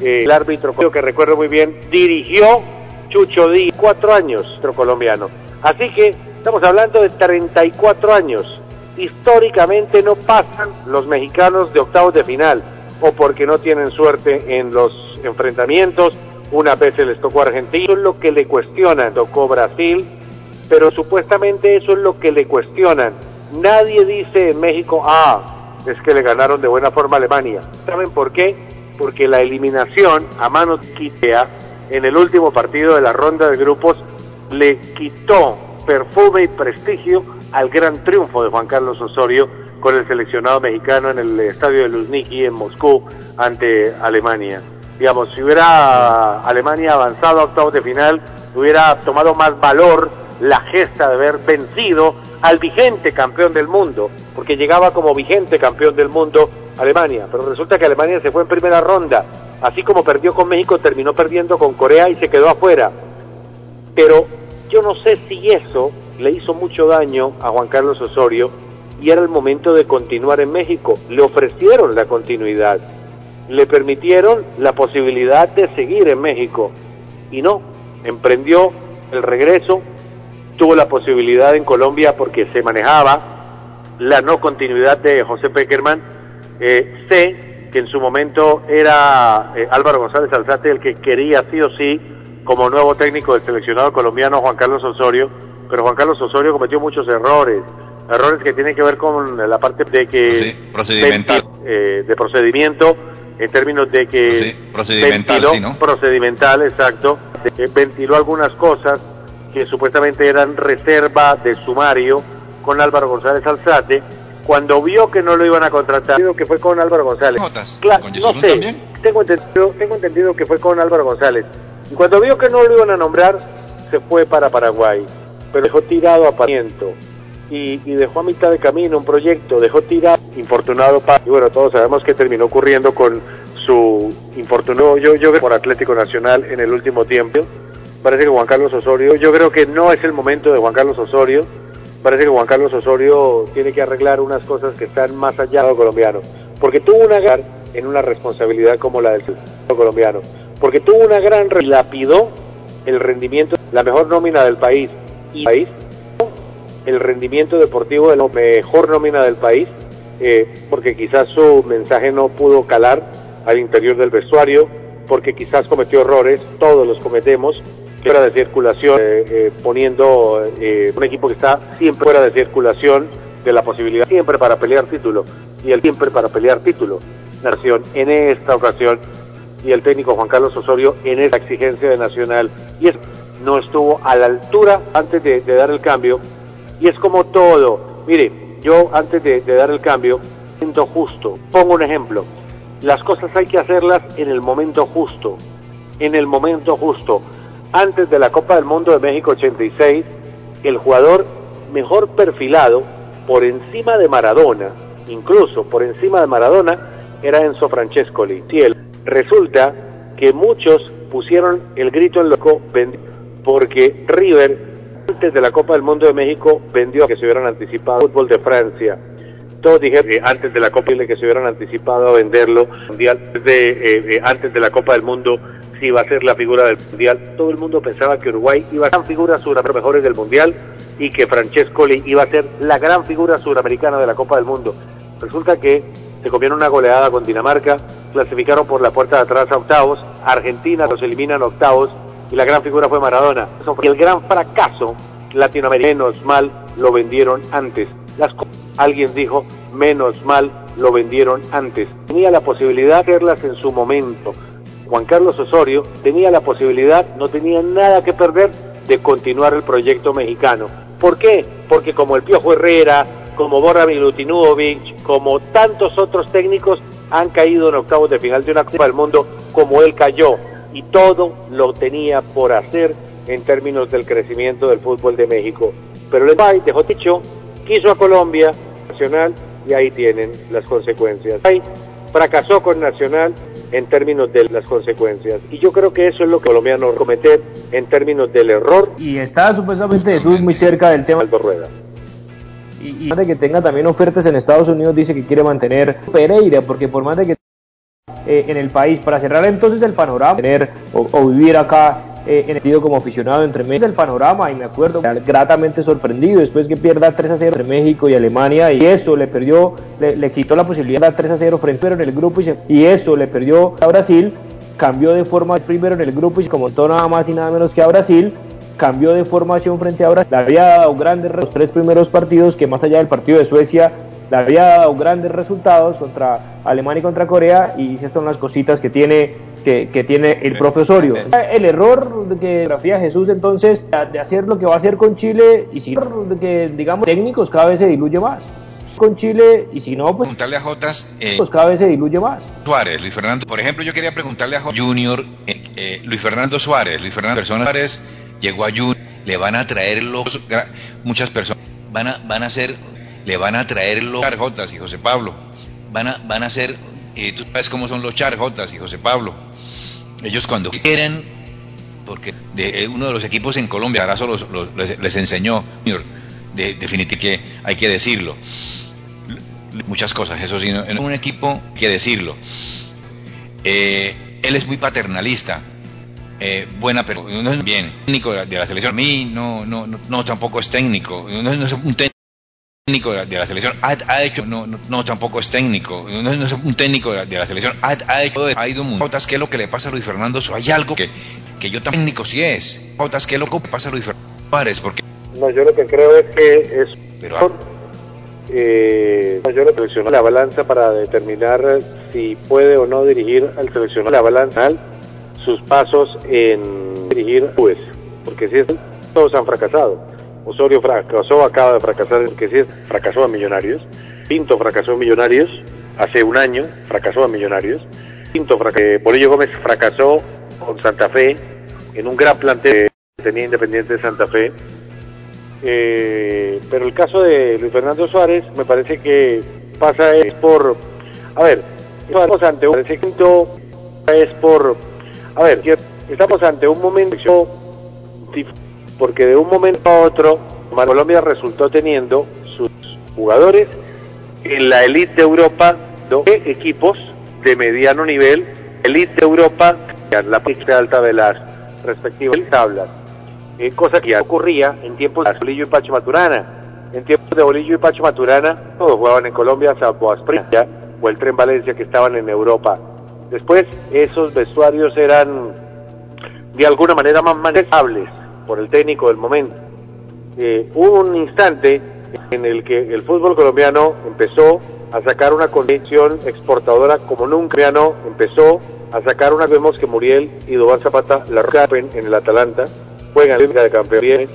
Eh, el árbitro que recuerdo muy bien dirigió Chucho Díaz, cuatro años, nuestro colombiano. Así que estamos hablando de 34 años. Históricamente no pasan los mexicanos de octavos de final, o porque no tienen suerte en los enfrentamientos, una vez se les tocó Argentina, eso es lo que le cuestionan, tocó Brasil, pero supuestamente eso es lo que le cuestionan. Nadie dice en México, ah, es que le ganaron de buena forma a Alemania. ¿Saben por qué? Porque la eliminación a manos Quitea en el último partido de la ronda de grupos le quitó perfume y prestigio al gran triunfo de Juan Carlos Osorio con el seleccionado mexicano en el estadio de Luzniki en Moscú ante Alemania digamos, si hubiera Alemania avanzado a octavos de final, hubiera tomado más valor la gesta de haber vencido al vigente campeón del mundo, porque llegaba como vigente campeón del mundo Alemania, pero resulta que Alemania se fue en primera ronda, así como perdió con México, terminó perdiendo con Corea y se quedó afuera. Pero yo no sé si eso le hizo mucho daño a Juan Carlos Osorio y era el momento de continuar en México. Le ofrecieron la continuidad le permitieron la posibilidad de seguir en México y no, emprendió el regreso, tuvo la posibilidad en Colombia porque se manejaba la no continuidad de José Peckerman. Eh, sé que en su momento era eh, Álvaro González Alzate el que quería sí o sí como nuevo técnico del seleccionado colombiano Juan Carlos Osorio, pero Juan Carlos Osorio cometió muchos errores, errores que tienen que ver con la parte de que
procedimental.
Eh, de procedimiento en términos de que
procedimental,
ventiló, procedimental, exacto, ventiló algunas cosas que supuestamente eran reserva de sumario con Álvaro González Alzate, cuando vio que no lo iban a contratar, que fue con Álvaro González. no sé, tengo entendido, tengo entendido que fue con Álvaro González. Y cuando vio que no lo iban a nombrar, se fue para Paraguay, pero dejó tirado a Pamiento y, dejó a mitad de camino un proyecto, dejó tirado, infortunado, y bueno, todos sabemos que terminó ocurriendo con su infortunado yo, yo por Atlético Nacional en el último tiempo. Parece que Juan Carlos Osorio, yo creo que no es el momento de Juan Carlos Osorio, parece que Juan Carlos Osorio tiene que arreglar unas cosas que están más allá de colombiano, porque tuvo una gran en una responsabilidad como la del colombiano, porque tuvo una gran lapidó el rendimiento, la mejor nómina del país y país el rendimiento deportivo de la mejor nómina del país, eh, porque quizás su mensaje no pudo calar al interior del vestuario, porque quizás cometió errores, todos los cometemos, fuera de circulación, eh, eh, poniendo un equipo que está siempre fuera de circulación de la posibilidad, siempre para pelear título, y el siempre para pelear título. Nación en esta ocasión, y el técnico Juan Carlos Osorio en esta exigencia de Nacional, y no estuvo a la altura antes de dar el cambio, y es como todo. Mire, yo antes de, dar el cambio, momento justo. Pongo un ejemplo. Las cosas hay que hacerlas en el momento justo. En el momento justo. Antes de la Copa del Mundo de México 86, el jugador mejor perfilado por encima de Maradona, incluso por encima de Maradona, era Enzo Francescoli. Resulta que muchos pusieron el grito en loco porque River antes de la Copa del Mundo de México vendió que se hubieran anticipado el fútbol de Francia. Todos dijeron que antes de la Copa que se hubieran anticipado a venderlo mundial de, eh, eh, antes de la Copa del Mundo si iba a ser la figura del mundial. Todo el mundo pensaba que Uruguay iba a ser figura suramericana del mundial y que Francescoli iba a ser la gran figura suramericana de la Copa del Mundo. Resulta que se comieron una goleada con Dinamarca, clasificaron por la puerta de atrás a octavos, Argentina los eliminan octavos y la gran figura fue Maradona. Y el gran fracaso latinoamericano, menos mal lo vendieron antes. Las alguien dijo, menos mal lo vendieron antes. Tenía la posibilidad de hacerlas en su momento. Juan Carlos Osorio tenía la posibilidad, no tenía nada que perder de continuar el proyecto mexicano. ¿Por qué? Porque como el Piojo Herrera, como Borra Milutinovic, como tantos otros técnicos han caído en octavos de final de una Copa del Mundo como él cayó y todo lo tenía por hacer en términos del crecimiento del fútbol de México. Pero el Bay dejó dicho, quiso a Colombia, Nacional, y ahí tienen las consecuencias. Bay fracasó con Nacional en términos de las consecuencias. Y yo creo que eso es lo que colombiano cometer en términos del error.
Y está supuestamente Jesús muy cerca del tema.
Aldo Rueda.
Y, y de que tenga también ofertas en Estados Unidos, dice que quiere mantener Pereira, porque por más de que eh, en el país, para cerrar entonces el panorama, tener o, vivir acá eh, en el sentido como aficionado entre México del panorama y me acuerdo gratamente sorprendido después que pierda 3 a 0 entre México y Alemania y eso le perdió, le, quitó la posibilidad de dar 3 a 0 frente pero en el grupo y, se, y eso le perdió a Brasil, cambió de forma primero en el grupo y se comentó nada más y nada menos que a Brasil cambió de formación frente a Brasil, le había dado grandes los tres primeros partidos que más allá del partido de Suecia había dado grandes resultados contra Alemania y contra Corea y esas son las cositas que tiene que, que, tiene el profesorio. El error que grafía Jesús entonces de hacer lo que va a hacer con Chile y si que digamos técnicos cada vez se diluye más. Con Chile y si no pues
preguntarle a Jotas
eh, pues cada vez se diluye más.
Suárez Luis Fernando por ejemplo yo quería preguntarle a Jotas Junior eh, eh, Luis Fernando Suárez Luis Fernando Suárez llegó a Junior le van a traer los muchas personas van a van a hacer le van a traer los Jotas y José Pablo van a van a hacer eh, tú sabes cómo son los charjotas y José Pablo ellos cuando quieren, porque de, uno de los equipos en Colombia, ahora solo les, les, enseñó, de, definitivamente que hay que decirlo, muchas cosas, eso sí, en un equipo hay que decirlo. Eh, él es muy paternalista, eh, buena pero no es bien técnico de la, de la, selección. A mí no, no, no, no tampoco es técnico, no, no es un técnico técnico de la, de la selección ha, ha, hecho no, no, no tampoco es técnico no, no, es un técnico de la, de la selección ha, ha, hecho ha ido qué es lo que le pasa a Luis Fernando hay algo que, que yo también técnico sí es qué es lo que pasa a Luis Fernando porque
no yo lo que creo es que es pero eh, yo lo seleccionó la balanza para determinar si puede o no dirigir al seleccionado la balanza sus pasos en dirigir pues porque si es todos han fracasado Osorio fracasó, acaba de fracasar, que sí, fracasó a Millonarios. Pinto fracasó en Millonarios hace un año, fracasó a Millonarios. Pinto fracasó, eh, Polillo Gómez fracasó con Santa Fe en un gran plantel que tenía Independiente de Santa Fe. Eh, pero el caso de Luis Fernando Suárez me parece que pasa es por, a ver, estamos ante un es por, a ver, estamos ante un momento porque de un momento a otro Colombia resultó teniendo sus jugadores en la elite de Europa, dos equipos de mediano nivel, elite de Europa, la parte alta de las respectivas tablas, eh, cosa que ocurría en tiempos de Bolillo y Pacho Maturana. En tiempos de Bolillo y Pacho Maturana, todos jugaban en Colombia, salvo Asprilla o el Tren Valencia que estaban en Europa. Después, esos vestuarios eran de alguna manera más manejables por el técnico del momento. Eh, hubo un instante en el que el fútbol colombiano empezó a sacar una condición exportadora como nunca. Empezó a sacar una vemos que Muriel y Dubán Zapata la rompen en el Atalanta, juegan en la Liga de Campeones,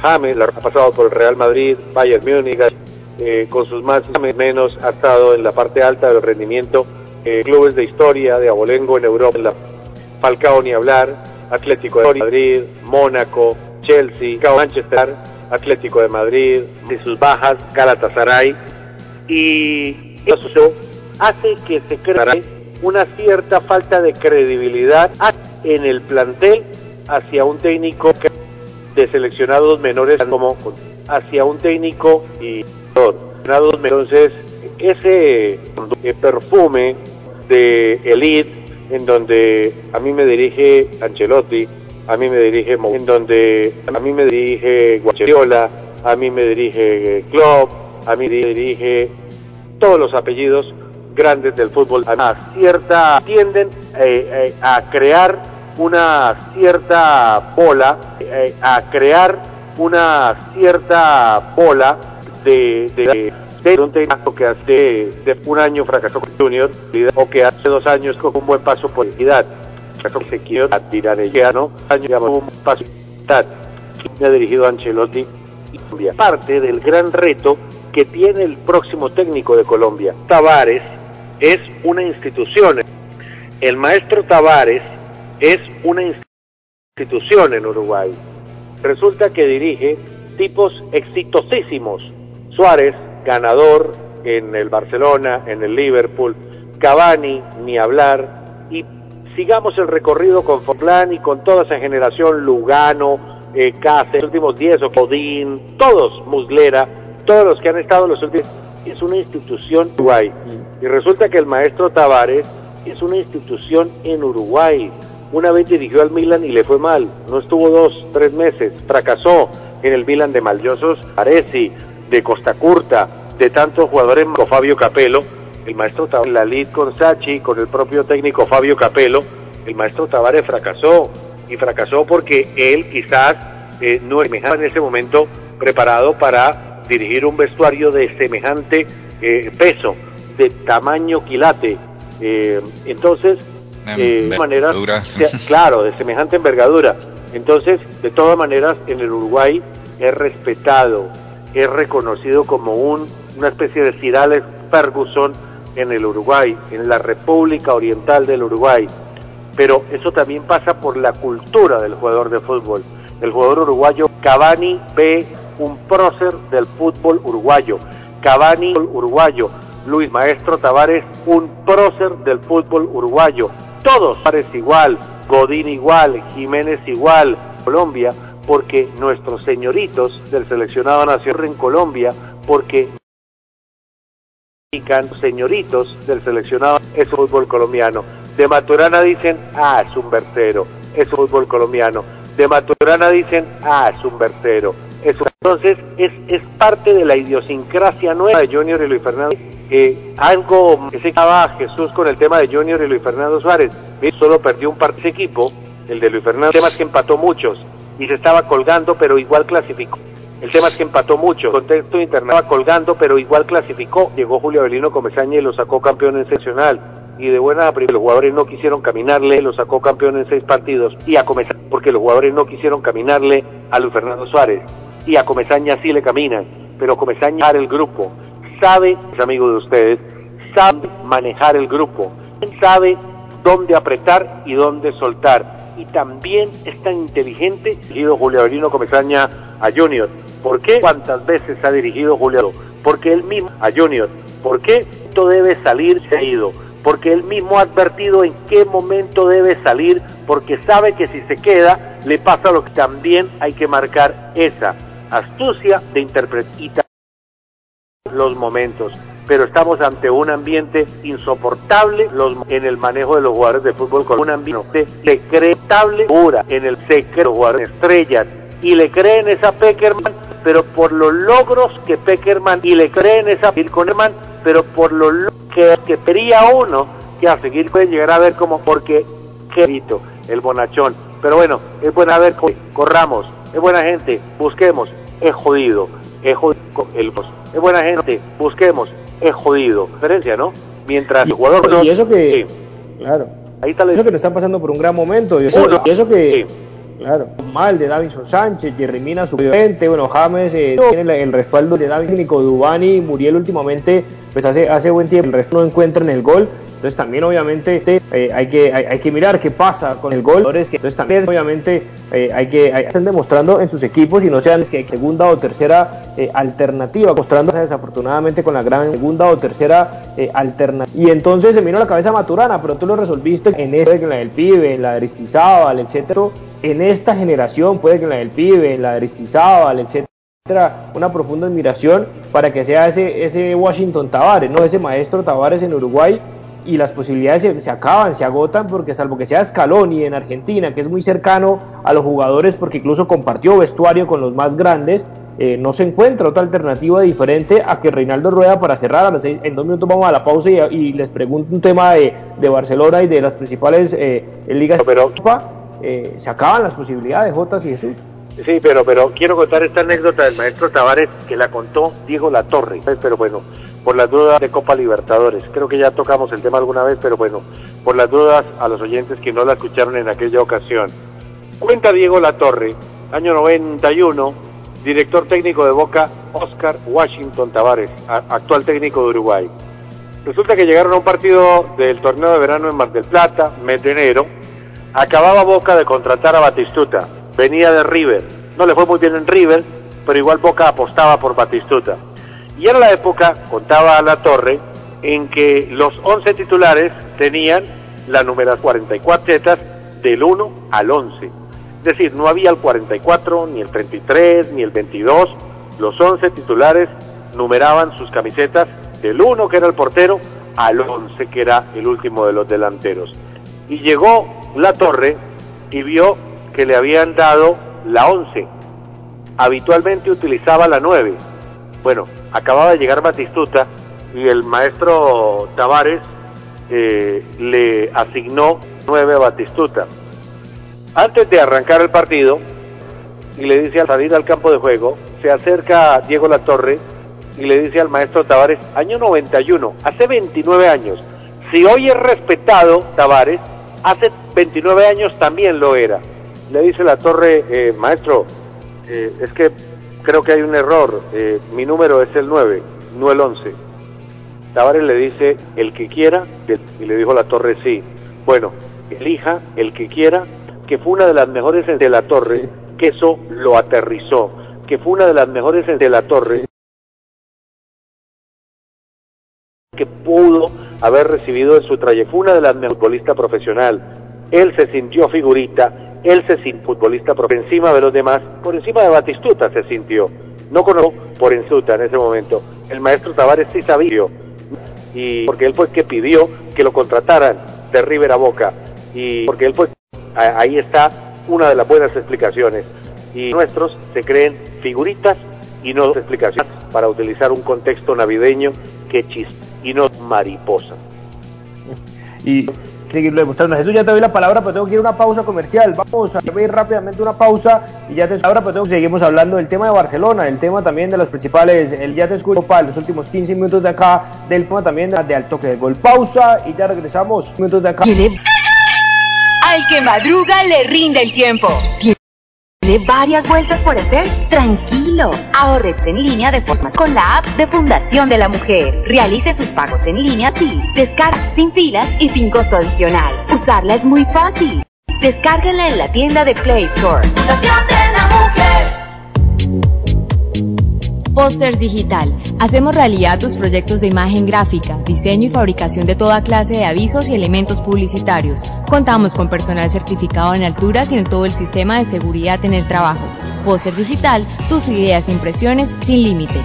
James la ha pasado por el Real Madrid, Bayern Múnich, eh, con sus más y menos ha estado en la parte alta del rendimiento, eh, clubes de historia, de abolengo en Europa, la Falcao ni hablar, Atlético de Madrid, Mónaco, Chelsea, Manchester, Atlético de Madrid, de sus bajas, Galatasaray, y eso hace que se cree una cierta falta de credibilidad en el plantel hacia un técnico de seleccionados menores como hacia un técnico y entonces ese perfume de elite en donde a mí me dirige Ancelotti, a mí me dirige en donde a mí me dirige Guardiola, a mí me dirige Klopp, a mí me dirige todos los apellidos grandes del fútbol. A cierta tienden eh, eh, a crear una cierta bola eh, a crear una cierta bola de, de, de un técnico que hace de un año fracasó con Junior o que hace dos años con un buen paso por equidad se quiere tirar el ¿no? año un paso ha dirigido Ancelotti Colombia. Parte del gran reto que tiene el próximo técnico de Colombia. Tavares es una institución. El maestro Tavares es una institución en Uruguay. Resulta que dirige tipos exitosísimos. Suárez, ganador en el Barcelona, en el Liverpool, Cavani, ni hablar, y sigamos el recorrido con Forlán y con toda esa generación, Lugano, eh, los últimos 10, Ocodín, todos, Muslera, todos los que han estado en los últimos... Es una institución en Uruguay. Y resulta que el maestro Tavares es una institución en Uruguay. Una vez dirigió al Milan y le fue mal. No estuvo dos, tres meses. Fracasó en el Milan de Mallosos, Aresi, de Costa Curta, de tantos jugadores como Fabio Capello, el maestro Tavares, la lid con Sachi, con el propio técnico Fabio Capello, el maestro Tavares fracasó, y fracasó porque él quizás eh, no estaba en ese momento preparado para dirigir un vestuario de semejante eh, peso, de tamaño quilate. Eh, entonces, de todas maneras, claro, de semejante envergadura. Entonces, de todas maneras, en el Uruguay es respetado, es reconocido como un, una especie de Cidales Ferguson en el Uruguay, en la República Oriental del Uruguay. Pero eso también pasa por la cultura del jugador de fútbol. El jugador uruguayo Cavani ve un prócer del fútbol uruguayo. Cavani uruguayo. Luis Maestro Tavares un prócer del fútbol uruguayo. Todos parece igual, Godín igual, Jiménez igual, Colombia, porque nuestros señoritos del seleccionado nacional en Colombia, porque señoritos del seleccionado es fútbol colombiano. De Maturana dicen, ah, es un vertero, es fútbol colombiano. De Maturana dicen, ah, es un vertero. Es Entonces, es, es parte de la idiosincrasia nueva de Junior y Luis Fernando. Eh, algo que se llamaba Jesús con el tema de Junior y Luis Fernando Suárez. Solo perdió un partido equipo, el de Luis Fernando, temas que empató muchos y se estaba colgando, pero igual clasificó. El tema es que empató mucho. El contexto internacional estaba colgando, pero igual clasificó. Llegó Julio Avelino Comesaña y lo sacó campeón en seccional. Y de buena primera, los jugadores no quisieron caminarle, lo sacó campeón en seis partidos. Y a Comesaña, porque los jugadores no quisieron caminarle a Luis Fernando Suárez. Y a Comesaña sí le caminan. Pero Comesaña el grupo. Sabe, es amigo de ustedes, sabe manejar el grupo. Sabe dónde apretar y dónde soltar. Y también es tan inteligente, dirigido Julio Avelino Comesaña a Junior ¿Por qué? ¿Cuántas veces ha dirigido Julio? Porque él mismo, a Junior, ¿por qué esto debe salir seguido? Porque él mismo ha advertido en qué momento debe salir, porque sabe que si se queda, le pasa lo que también hay que marcar esa astucia de interpretar los momentos. Pero estamos ante un ambiente insoportable los, en el manejo de los jugadores de fútbol con un ambiente secretable pura en el secreto, los jugadores estrellas, y le creen esa Peckerman pero por los logros que Peckerman y le creen esa Pilconerman, pero por lo que, que quería uno que a seguir puede llegar a ver como porque querido el bonachón. Pero bueno, es buena ver, corramos, es buena gente, busquemos, es jodido, es jodido el es buena gente, busquemos, es jodido. Diferencia, ¿no? Mientras el jugador
y eso que claro. Ahí está eso que le están pasando por un gran momento y eso, y eso que Claro, mal de Davinson Sánchez, Jerry Mina suplente, bueno, James eh, tiene el respaldo de David Nico Dubani, Muriel últimamente, pues hace, hace buen tiempo, el resto no encuentra en el gol, entonces también obviamente eh, hay, que, hay, que mirar qué pasa con el gol. Entonces también obviamente eh, hay que están demostrando en sus equipos y no sean que segunda o tercera eh, alternativa, mostrándose desafortunadamente con la gran segunda o tercera alternativa. Y entonces se vino a la cabeza Maturana, pero tú lo resolviste en esta, en la del pibe, en la de Aristizábal, etcétera. En esta generación, puede que en la del pibe, en la de Aristizábal, etcétera una profunda admiración para que sea ese, ese Washington Tavares, no ese maestro Tavares en Uruguay y las posibilidades se, acaban, se agotan, porque salvo que sea Scaloni en Argentina, que es muy cercano a los jugadores, porque incluso compartió vestuario con los más grandes, eh, no se encuentra otra alternativa diferente a que Reinaldo Rueda para cerrar. en dos minutos vamos a la pausa y, les pregunto un tema de, Barcelona y de las principales eh, ligas. Pero eh, se acaban las posibilidades, Jotas y Jesús.
Sí, pero, pero quiero contar esta anécdota del maestro Tavares que la contó Diego Latorre. Pero bueno, por las dudas de Copa Libertadores. Creo que ya tocamos el tema alguna vez, pero bueno, por las dudas a los oyentes que no la escucharon en aquella ocasión. Cuenta Diego Latorre, año 91, director técnico de Boca, Oscar Washington Tavares, actual técnico de Uruguay. Resulta que llegaron a un partido del torneo de verano en Mar del Plata, mes de enero. Acababa Boca de contratar a Batistuta, venía de River. No le fue muy bien en River, pero igual Boca apostaba por Batistuta. Y era la época, contaba la torre, en que los 11 titulares tenían la número 44 tetas del 1 al 11. Es decir, no había el 44, ni el 33, ni el 22. Los 11 titulares numeraban sus camisetas del 1, que era el portero, al 11, que era el último de los delanteros. Y llegó la torre y vio que le habían dado la 11. Habitualmente utilizaba la 9. Bueno, acababa de llegar Batistuta y el maestro Tavares eh, le asignó nueve a Batistuta. Antes de arrancar el partido, y le dice al salir al campo de juego, se acerca a Diego Latorre y le dice al maestro Tavares, año 91, hace 29 años, si hoy es respetado Tavares, hace 29 años también lo era. Le dice la torre, eh, maestro, eh, es que creo que hay un error, eh, mi número es el 9, no el 11. Tavares le dice, el que quiera, y le dijo la torre, sí. Bueno, elija el que quiera, que fue una de las mejores de la torre, que eso lo aterrizó, que fue una de las mejores de la torre, que pudo haber recibido en su trayectoria, fue una de las mejores futbolista profesional. Él se sintió figurita, él se sintió futbolista por encima de los demás, por encima de Batistuta se sintió. No conozco por Ensuta en ese momento. El maestro Tavares sí sabía, y porque él fue que pidió que lo contrataran de River a Boca, y porque él fue, ahí está una de las buenas explicaciones. Y nuestros se creen figuritas y no explicaciones para utilizar un contexto navideño que chis y no mariposa.
Y seguirlo demostrando. Jesús, ya te doy la palabra, pero tengo que ir a una pausa comercial. Vamos a ir rápidamente una pausa y ya te ahora, pero seguimos hablando del tema de Barcelona, el tema también de las principales, el ya te escucho para los últimos 15 minutos de acá, del tema también de al toque de gol. Pausa y ya regresamos minutos de acá.
Al que madruga le rinde el tiempo. ¿Tiene varias vueltas por hacer? Tranquilo. Ahorrex en línea de forma con la app de Fundación de la Mujer. Realice sus pagos en línea sí. Descarga sin filas y sin costo adicional. Usarla es muy fácil. Descárguenla en la tienda de Play Store. Fundación de la Mujer. Posters Digital. Hacemos realidad tus proyectos de imagen gráfica, diseño y fabricación de toda clase de avisos y elementos publicitarios. Contamos con personal certificado en alturas y en todo el sistema de seguridad en el trabajo. Poster Digital, tus ideas e impresiones sin límite.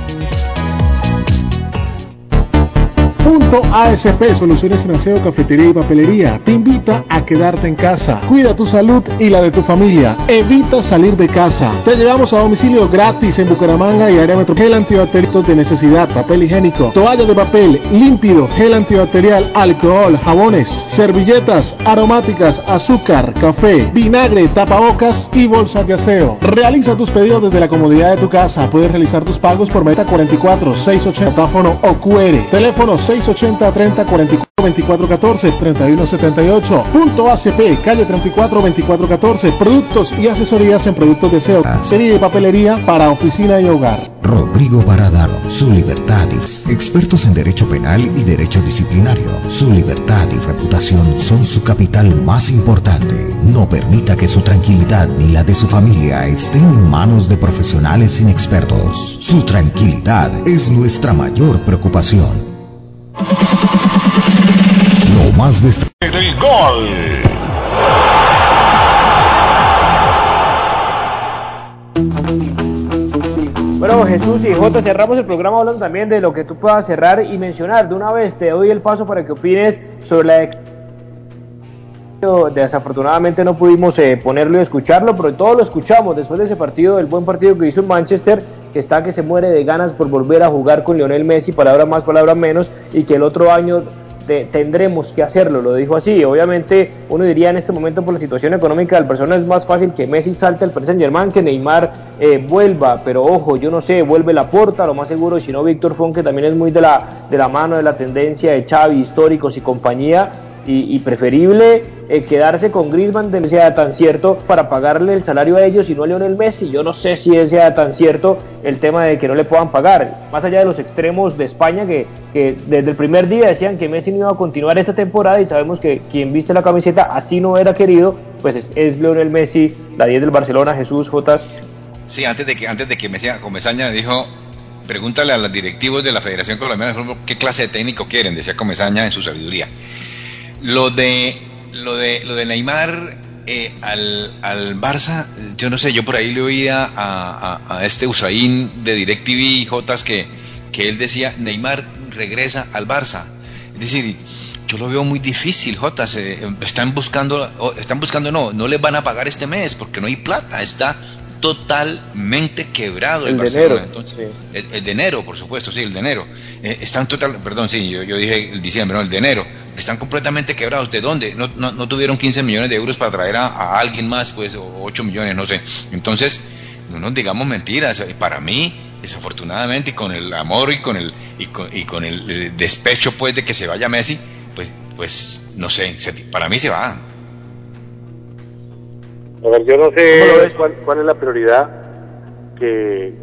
Punto ASP Soluciones Aseo, Cafetería y Papelería te invita a quedarte en casa. Cuida tu salud y la de tu familia. Evita salir de casa. Te llevamos a domicilio gratis en Bucaramanga y área metropolitana. Gel antibacterial de necesidad, papel higiénico, toalla de papel, límpido, gel antibacterial, alcohol, jabones, servilletas, aromáticas, azúcar, café, vinagre, tapabocas y bolsas de aseo. Realiza tus pedidos desde la comodidad de tu casa. Puedes realizar tus pagos por meta 44 680 o QR. Teléfono 6 680 30 44 2414 3178. Punto ACP, calle 34 2414. Productos y asesorías en productos de SEO, serie de papelería para oficina y hogar.
Rodrigo Baradaro, su libertad. Expertos en derecho penal y derecho disciplinario. Su libertad y reputación son su capital más importante. No permita que su tranquilidad ni la de su familia estén en manos de profesionales inexpertos. Su tranquilidad es nuestra mayor preocupación. Lo más destacado del gol.
Bueno, Jesús y Jota, cerramos el programa hablando también de lo que tú puedas cerrar y mencionar. De una vez te doy el paso para que opines sobre la Desafortunadamente no pudimos eh, ponerlo y escucharlo, pero todos lo escuchamos después de ese partido, el buen partido que hizo en Manchester, que está que se muere de ganas por volver a jugar con Lionel Messi, palabra más, palabra menos, y que el otro año tendremos que hacerlo, lo dijo así. Obviamente uno diría en este momento por la situación económica del persona es más fácil que Messi salte al Paris Saint Germain, que Neymar eh, vuelva, pero ojo, yo no sé, vuelve la puerta, lo más seguro, si no Víctor Fon, que también es muy de la, de la mano de la tendencia de Xavi, históricos y compañía, y, preferible eh, quedarse con Griezmann de sea tan cierto para pagarle el salario a ellos y no a Lionel Messi. Yo no sé si sea tan cierto el tema de que no le puedan pagar. Más allá de los extremos de España que, que desde el primer día decían que Messi no iba a continuar esta temporada y sabemos que quien viste la camiseta así no era querido, pues es, es Lionel Messi, la 10 del Barcelona, Jesús Jotas.
Sí, antes de que antes de que Messi Comesaña dijo pregúntale a los directivos de la Federación Colombiana de Fútbol qué clase de técnico quieren, decía Comesaña en su sabiduría. Lo de, lo de, lo de Neymar eh, al, al, Barça, yo no sé, yo por ahí le oía a, a, este Usain de DirecTV, Jotas, que, que él decía, Neymar regresa al Barça. Es decir, yo lo veo muy difícil, Jotas, están buscando, están buscando, no, no les van a pagar este mes porque no hay plata, está totalmente quebrado el, Barcelona. Entonces, el, de enero, por supuesto, sí, el de enero. Eh, están total, perdón, sí, yo, yo, dije el diciembre, no, el de enero. Están completamente quebrados. ¿De dónde? No, no, no tuvieron 15 millones de euros para traer a, alguien más, pues, o 8 millones, no sé. Entonces, no nos digamos mentiras. Para mí, desafortunadamente, y con el amor y con el, y con, y con el despecho, pues, de que se vaya Messi, pues, pues, no sé, para mí se va.
A ver, yo no sé cuál, es la prioridad que,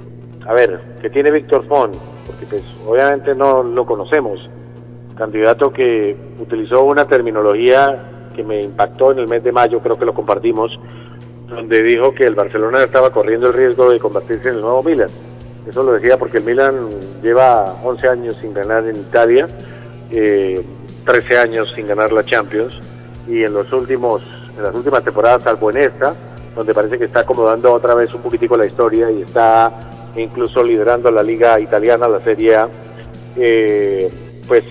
a ver, que tiene Víctor Font, porque pues obviamente no lo conocemos. Candidato que utilizó una terminología que me impactó en el mes de mayo, creo que lo compartimos, donde dijo que el Barcelona estaba corriendo el riesgo de convertirse en el nuevo Milan. Eso lo decía porque el Milan lleva 11 años sin ganar en Italia, eh, 13 años sin ganar la Champions, y en los últimos en las últimas temporadas, salvo en esta, donde parece que está acomodando otra vez un poquitico la historia y está incluso liderando la liga italiana, la Serie A, eh, pues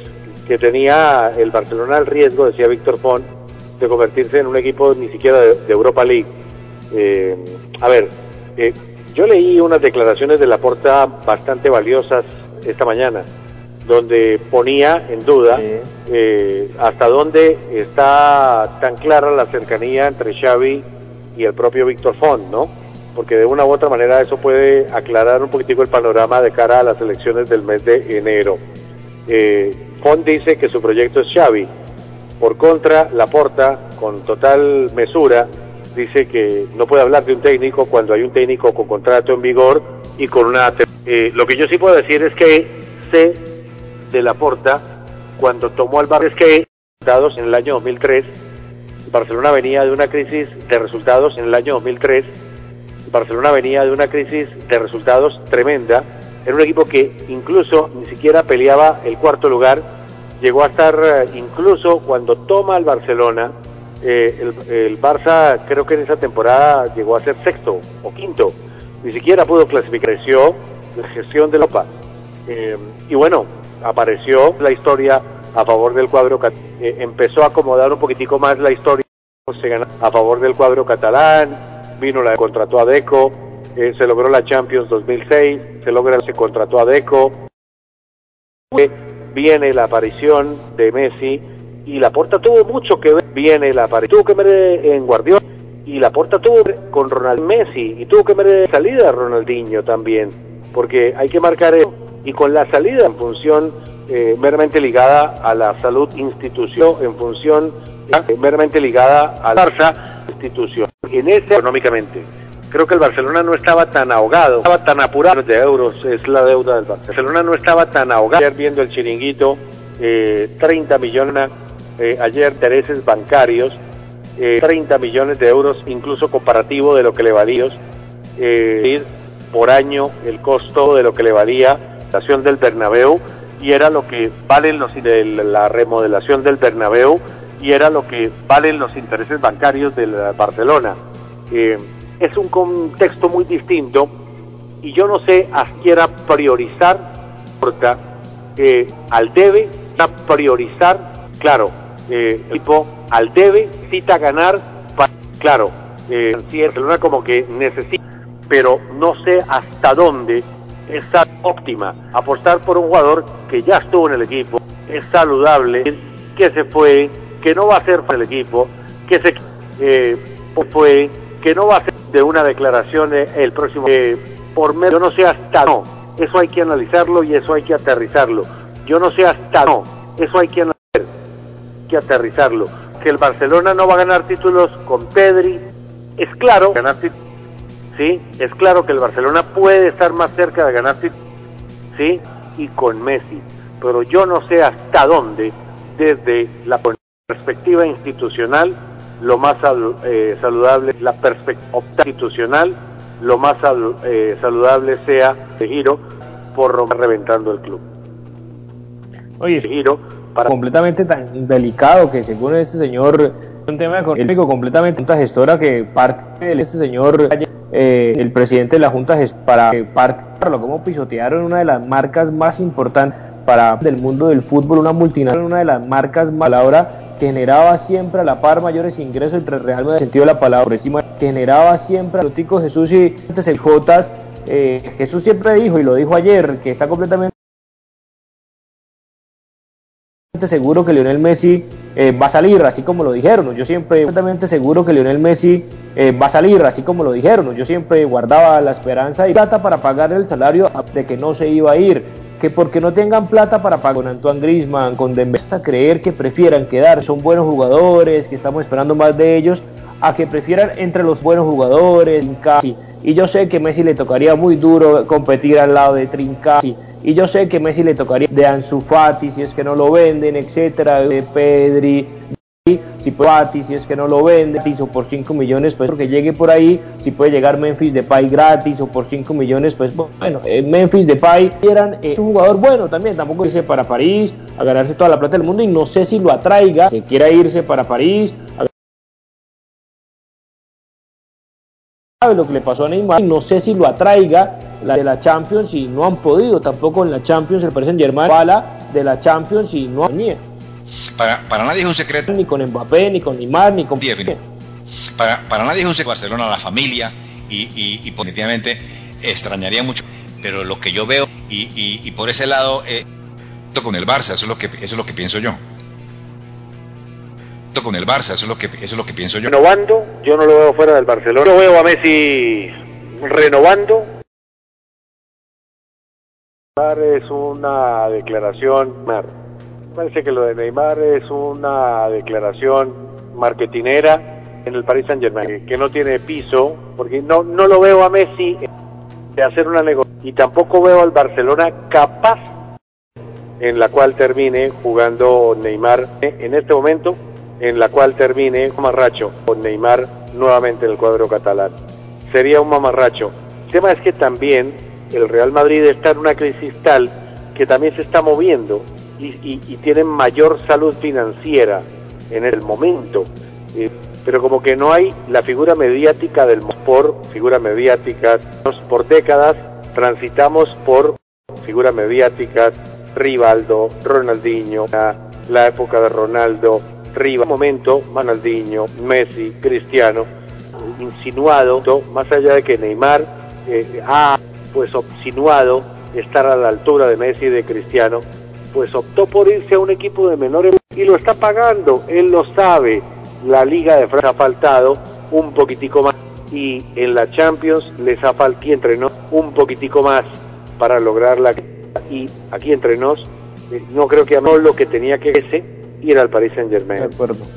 que tenía el Barcelona el riesgo, decía Víctor Font, de convertirse en un equipo ni siquiera de, Europa League. Eh, a ver, eh, yo leí unas declaraciones de Laporta bastante valiosas esta mañana donde ponía en duda eh, hasta dónde está tan clara la cercanía entre Xavi y el propio Víctor Font, ¿no? Porque de una u otra manera eso puede aclarar un poquitico el panorama de cara a las elecciones del mes de enero. Eh, Font dice que su proyecto es Xavi. Por contra, Laporta, con total mesura, dice que no puede hablar de un técnico cuando hay un técnico con contrato en vigor y con una... Eh, lo que yo sí puedo decir es que sé de la Porta cuando tomó al Barça que resultados en el año 2003. Barcelona venía de una crisis de resultados en el año 2003. Barcelona venía de una crisis de resultados tremenda. Era un equipo que incluso ni siquiera peleaba el cuarto lugar. Llegó a estar eh, incluso cuando toma el Barcelona. Eh, el, Barça creo que en esa temporada llegó a ser sexto o quinto. Ni siquiera pudo clasificar. la gestión de la eh, y bueno, apareció la historia a favor del cuadro, eh, empezó a acomodar un poquitico más la historia a favor del cuadro catalán, vino la contrató a Deco, eh, se logró la Champions 2006, se logra se contrató a Deco, viene la aparición de Messi y la porta tuvo mucho que ver, viene la aparición, tuvo que ver en Guardiola y la porta tuvo con Ronald Messi y tuvo que ver salida Ronaldinho también, porque hay que marcar eso y con la salida en función eh, meramente ligada a la salud institucional en función eh, meramente ligada a la Barça institución. En ese económicamente. Creo que el Barcelona no estaba tan ahogado, estaba tan apurado de euros, es la deuda del Barcelona. Barcelona no estaba tan ahogado. Ayer viendo el chiringuito, eh, 30 millones, eh, ayer intereses bancarios, eh, 30 millones de euros, incluso comparativo de lo que le valía eh, por año el costo de lo que le valía del Bernabéu y era lo que valen los la remodelación del Bernabéu y era lo que valen los intereses bancarios de Barcelona. Eh, es un contexto muy distinto y yo no sé quiera priorizar eh, al debe, a priorizar, claro, eh, tipo al debe, cita ganar, claro, eh, Barcelona como que necesita, pero no sé hasta dónde está óptima. Apostar por un jugador que ya estuvo en el equipo, es saludable, que se fue, que no va a ser para el equipo, que se eh, fue, que no va a ser de una declaración eh, el próximo eh, por medio, yo no sé hasta no, eso hay que analizarlo y eso hay que aterrizarlo. Yo no sé hasta no, eso hay que analizarlo, que aterrizarlo. Que el Barcelona no va a ganar títulos con Pedri, es claro, sí, es claro que el Barcelona puede estar más cerca de ganar sí, y con Messi, pero yo no sé hasta dónde desde la perspectiva institucional lo más eh, saludable, la perspectiva institucional, lo más eh, saludable sea de giro por reventando el club.
Oye, de giro para completamente tan delicado que según este señor un tema económico completamente una gestora que parte de este señor eh, el presidente de la junta para parte como pisotearon una de las marcas más importantes para del mundo del fútbol una multinacional una de las marcas más a la hora que generaba siempre a la par mayores ingresos entre el Real Madrid, sentido de la palabra, por encima, generaba siempre a los ticos Jesús y antes el Jotas, eh, Jesús siempre dijo, y lo dijo ayer, que está completamente seguro que Lionel Messi eh, va a salir, así como lo dijeron. Yo siempre completamente seguro que Lionel Messi eh, va a salir, así como lo dijeron. Yo siempre guardaba la esperanza y plata para pagar el salario de que no se iba a ir que porque no tengan plata para pagar con Antoine Grisman, con Dembélé, hasta creer que prefieran quedar, son buenos jugadores, que estamos esperando más de ellos, a que prefieran entre los buenos jugadores, Trincasi. Y yo sé que Messi le tocaría muy duro competir al lado de Trincasi. Y yo sé que Messi le tocaría de Ansu Fati si es que no lo venden, etcétera, de Pedri, si puede si es que no lo vende o por 5 millones pues porque llegue por ahí si puede llegar Memphis Depay gratis o por 5 millones pues bueno eh, Memphis Depay quieran eh, un jugador bueno también tampoco irse para París a ganarse toda la plata del mundo y no sé si lo atraiga que quiera irse para París sabe lo que le pasó a Neymar no sé si lo atraiga la de la Champions y no han podido tampoco en la Champions el parecen Germán bala de la Champions y no han
para, para nadie es un secreto.
Ni con Mbappé, ni con Neymar, ni con...
para, para nadie es un secreto Barcelona, la familia, y, y, y positivamente extrañaría mucho. Pero lo que yo veo, y, y, y por ese lado, eh, con el Barça, eso es lo que, eso es lo que pienso yo. Con el Barça, eso es lo que, eso es lo que pienso yo.
Renovando, yo no lo veo fuera del Barcelona. Yo veo a Messi renovando. Es una declaración Parece que lo de Neymar es una declaración marketinera en el Paris Saint Germain, que no tiene piso, porque no, no lo veo a Messi de hacer una negociación y tampoco veo al Barcelona capaz en la cual termine jugando Neymar en este momento, en la cual termine mamarracho con Neymar nuevamente en el cuadro catalán. Sería un mamarracho. El tema es que también el Real Madrid está en una crisis tal que también se está moviendo y, y, tienen mayor salud financiera en el momento. Eh, pero como que no hay la figura mediática del por figura mediática, por décadas transitamos por figuras mediáticas, Rivaldo, Ronaldinho, la, época de Ronaldo, Riva, momento, Ronaldinho, Messi, Cristiano, insinuado, más allá de que Neymar eh, ha pues insinuado estar a la altura de Messi y de Cristiano, pues optó por irse a un equipo de menores y lo está pagando, él lo sabe. La Liga de Francia ha faltado un poquitico más y en la Champions les ha faltado entrenó un poquitico más para lograr la y aquí entre nos eh, no creo que no lo que tenía que ese ir al Paris Saint Germain.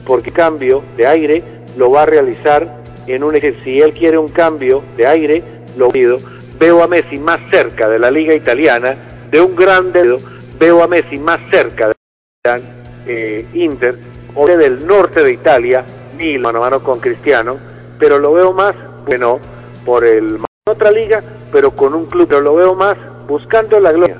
Porque cambio de aire lo va a realizar en un. Si él quiere un cambio de aire, lo pido. Veo a Messi más cerca de la liga italiana, de un gran dedo. Veo a Messi más cerca de eh, Inter o del norte de Italia, mil mano a mano con Cristiano, pero lo veo más, bueno, por el otra liga, pero con un club, pero lo veo más buscando la gloria.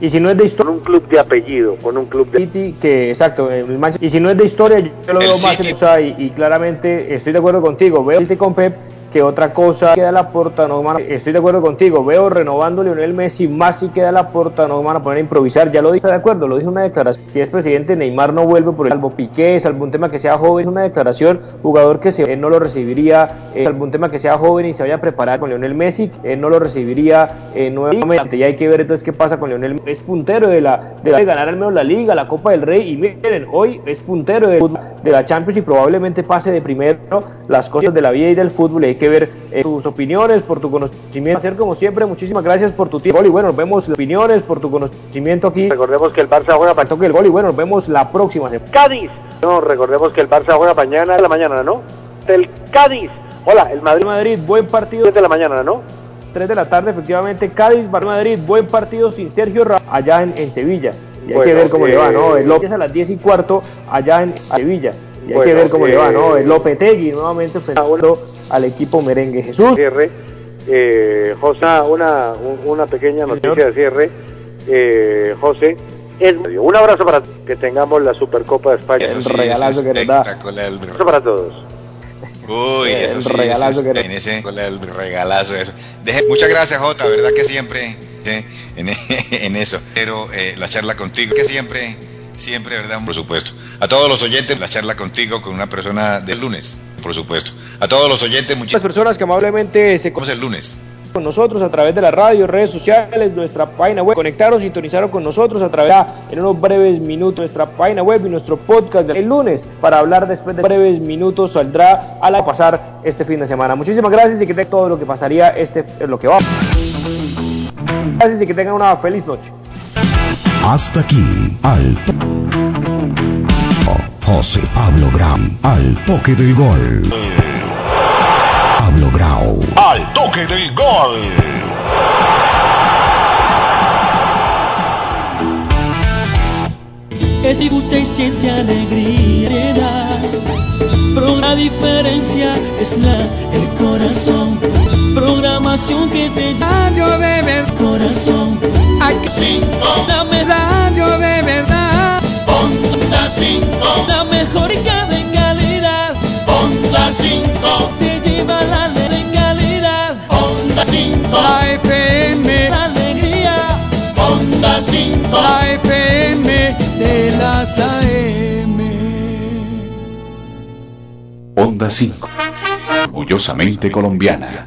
Y si no es de historia,
con un club de apellido, con un club de
City, que exacto, el Manchester, y si no es de historia, yo, lo veo más en y, y claramente estoy de acuerdo contigo, veo City con Pep que otra cosa queda la puerta, no van a, estoy de acuerdo contigo, veo renovando Lionel Messi, más si queda la puerta, no van a poner a improvisar, ya lo dice de acuerdo, lo dice una declaración, si es presidente Neymar no vuelve por el salvo Piqué, salvo un tema que sea joven, es una declaración, jugador que se, él no lo recibiría, eh, salvo un tema que sea joven y se vaya a preparar con Lionel Messi, él no lo recibiría eh, nuevamente, ya hay que ver entonces qué pasa con Lionel Messi, es puntero de la, de, ganar al menos la Liga, la Copa del Rey, y miren, hoy es puntero de, de la Champions y probablemente pase de primero las cosas de la vida y del fútbol, y que ver eh, opiniones, por tu conocimiento. Hacer como siempre, muchísimas gracias por tu tiempo. Y bueno, nos vemos opiniones, por tu conocimiento aquí.
Recordemos que el Barça juega
para toque el gol y bueno, nos vemos la próxima.
Cádiz. No, recordemos que el Barça juega mañana a la mañana, ¿no? Del Cádiz. Hola, el Madrid.
Madrid, buen partido.
3 de la mañana, ¿no?
3 de la tarde, efectivamente. Cádiz, Madrid, buen partido sin Sergio Ramos allá en, Sevilla. Y hay que ver cómo le va, ¿no? El López a las 10 y cuarto allá en Sevilla. Y hay que ver cómo le va, ¿no? El Lopetegui nuevamente enfrentando al equipo merengue. Jesús.
Cierre. Eh, José, una, una pequeña noticia de cierre. Eh, José, un abrazo para que tengamos la Supercopa de España.
El regalazo que nos da. Un abrazo
para todos.
Uy, el regalazo que en ese el regalazo eso. muchas gracias Jota, verdad que siempre en, en, eso. Pero eh, la charla contigo que siempre siempre, ¿verdad? Por supuesto. A todos los oyentes, la charla contigo con una persona del lunes, por supuesto. A todos los oyentes, muchas
personas que amablemente se
conocen el lunes
con nosotros a través de la radio, redes sociales, nuestra página web. Conectaron, sintonizaron con nosotros a través de, en unos breves minutos, nuestra página web y nuestro podcast el lunes para hablar después de breves minutos saldrá a la pasar este fin de semana. Muchísimas gracias y que tengan todo lo que pasaría este, lo que va. Gracias y que tengan una feliz noche.
Hasta aquí, al José Pablo Gram, al toque del gol. Pablo Grau,
al toque del gol.
Escucha y siente alegría, pero la diferencia es la el corazón. Programación que te
radio de verdad,
corazón.
Aquí
cinco,
dame radio de verdad.
Ponta cinco,
la mejor de calidad.
Ponta cinco,
te lleva la legalidad.
Ponta cinco,
la FM,
la alegría.
Ponta
cinco,
la FM de las AM.
Onda 5, orgullosamente colombiana.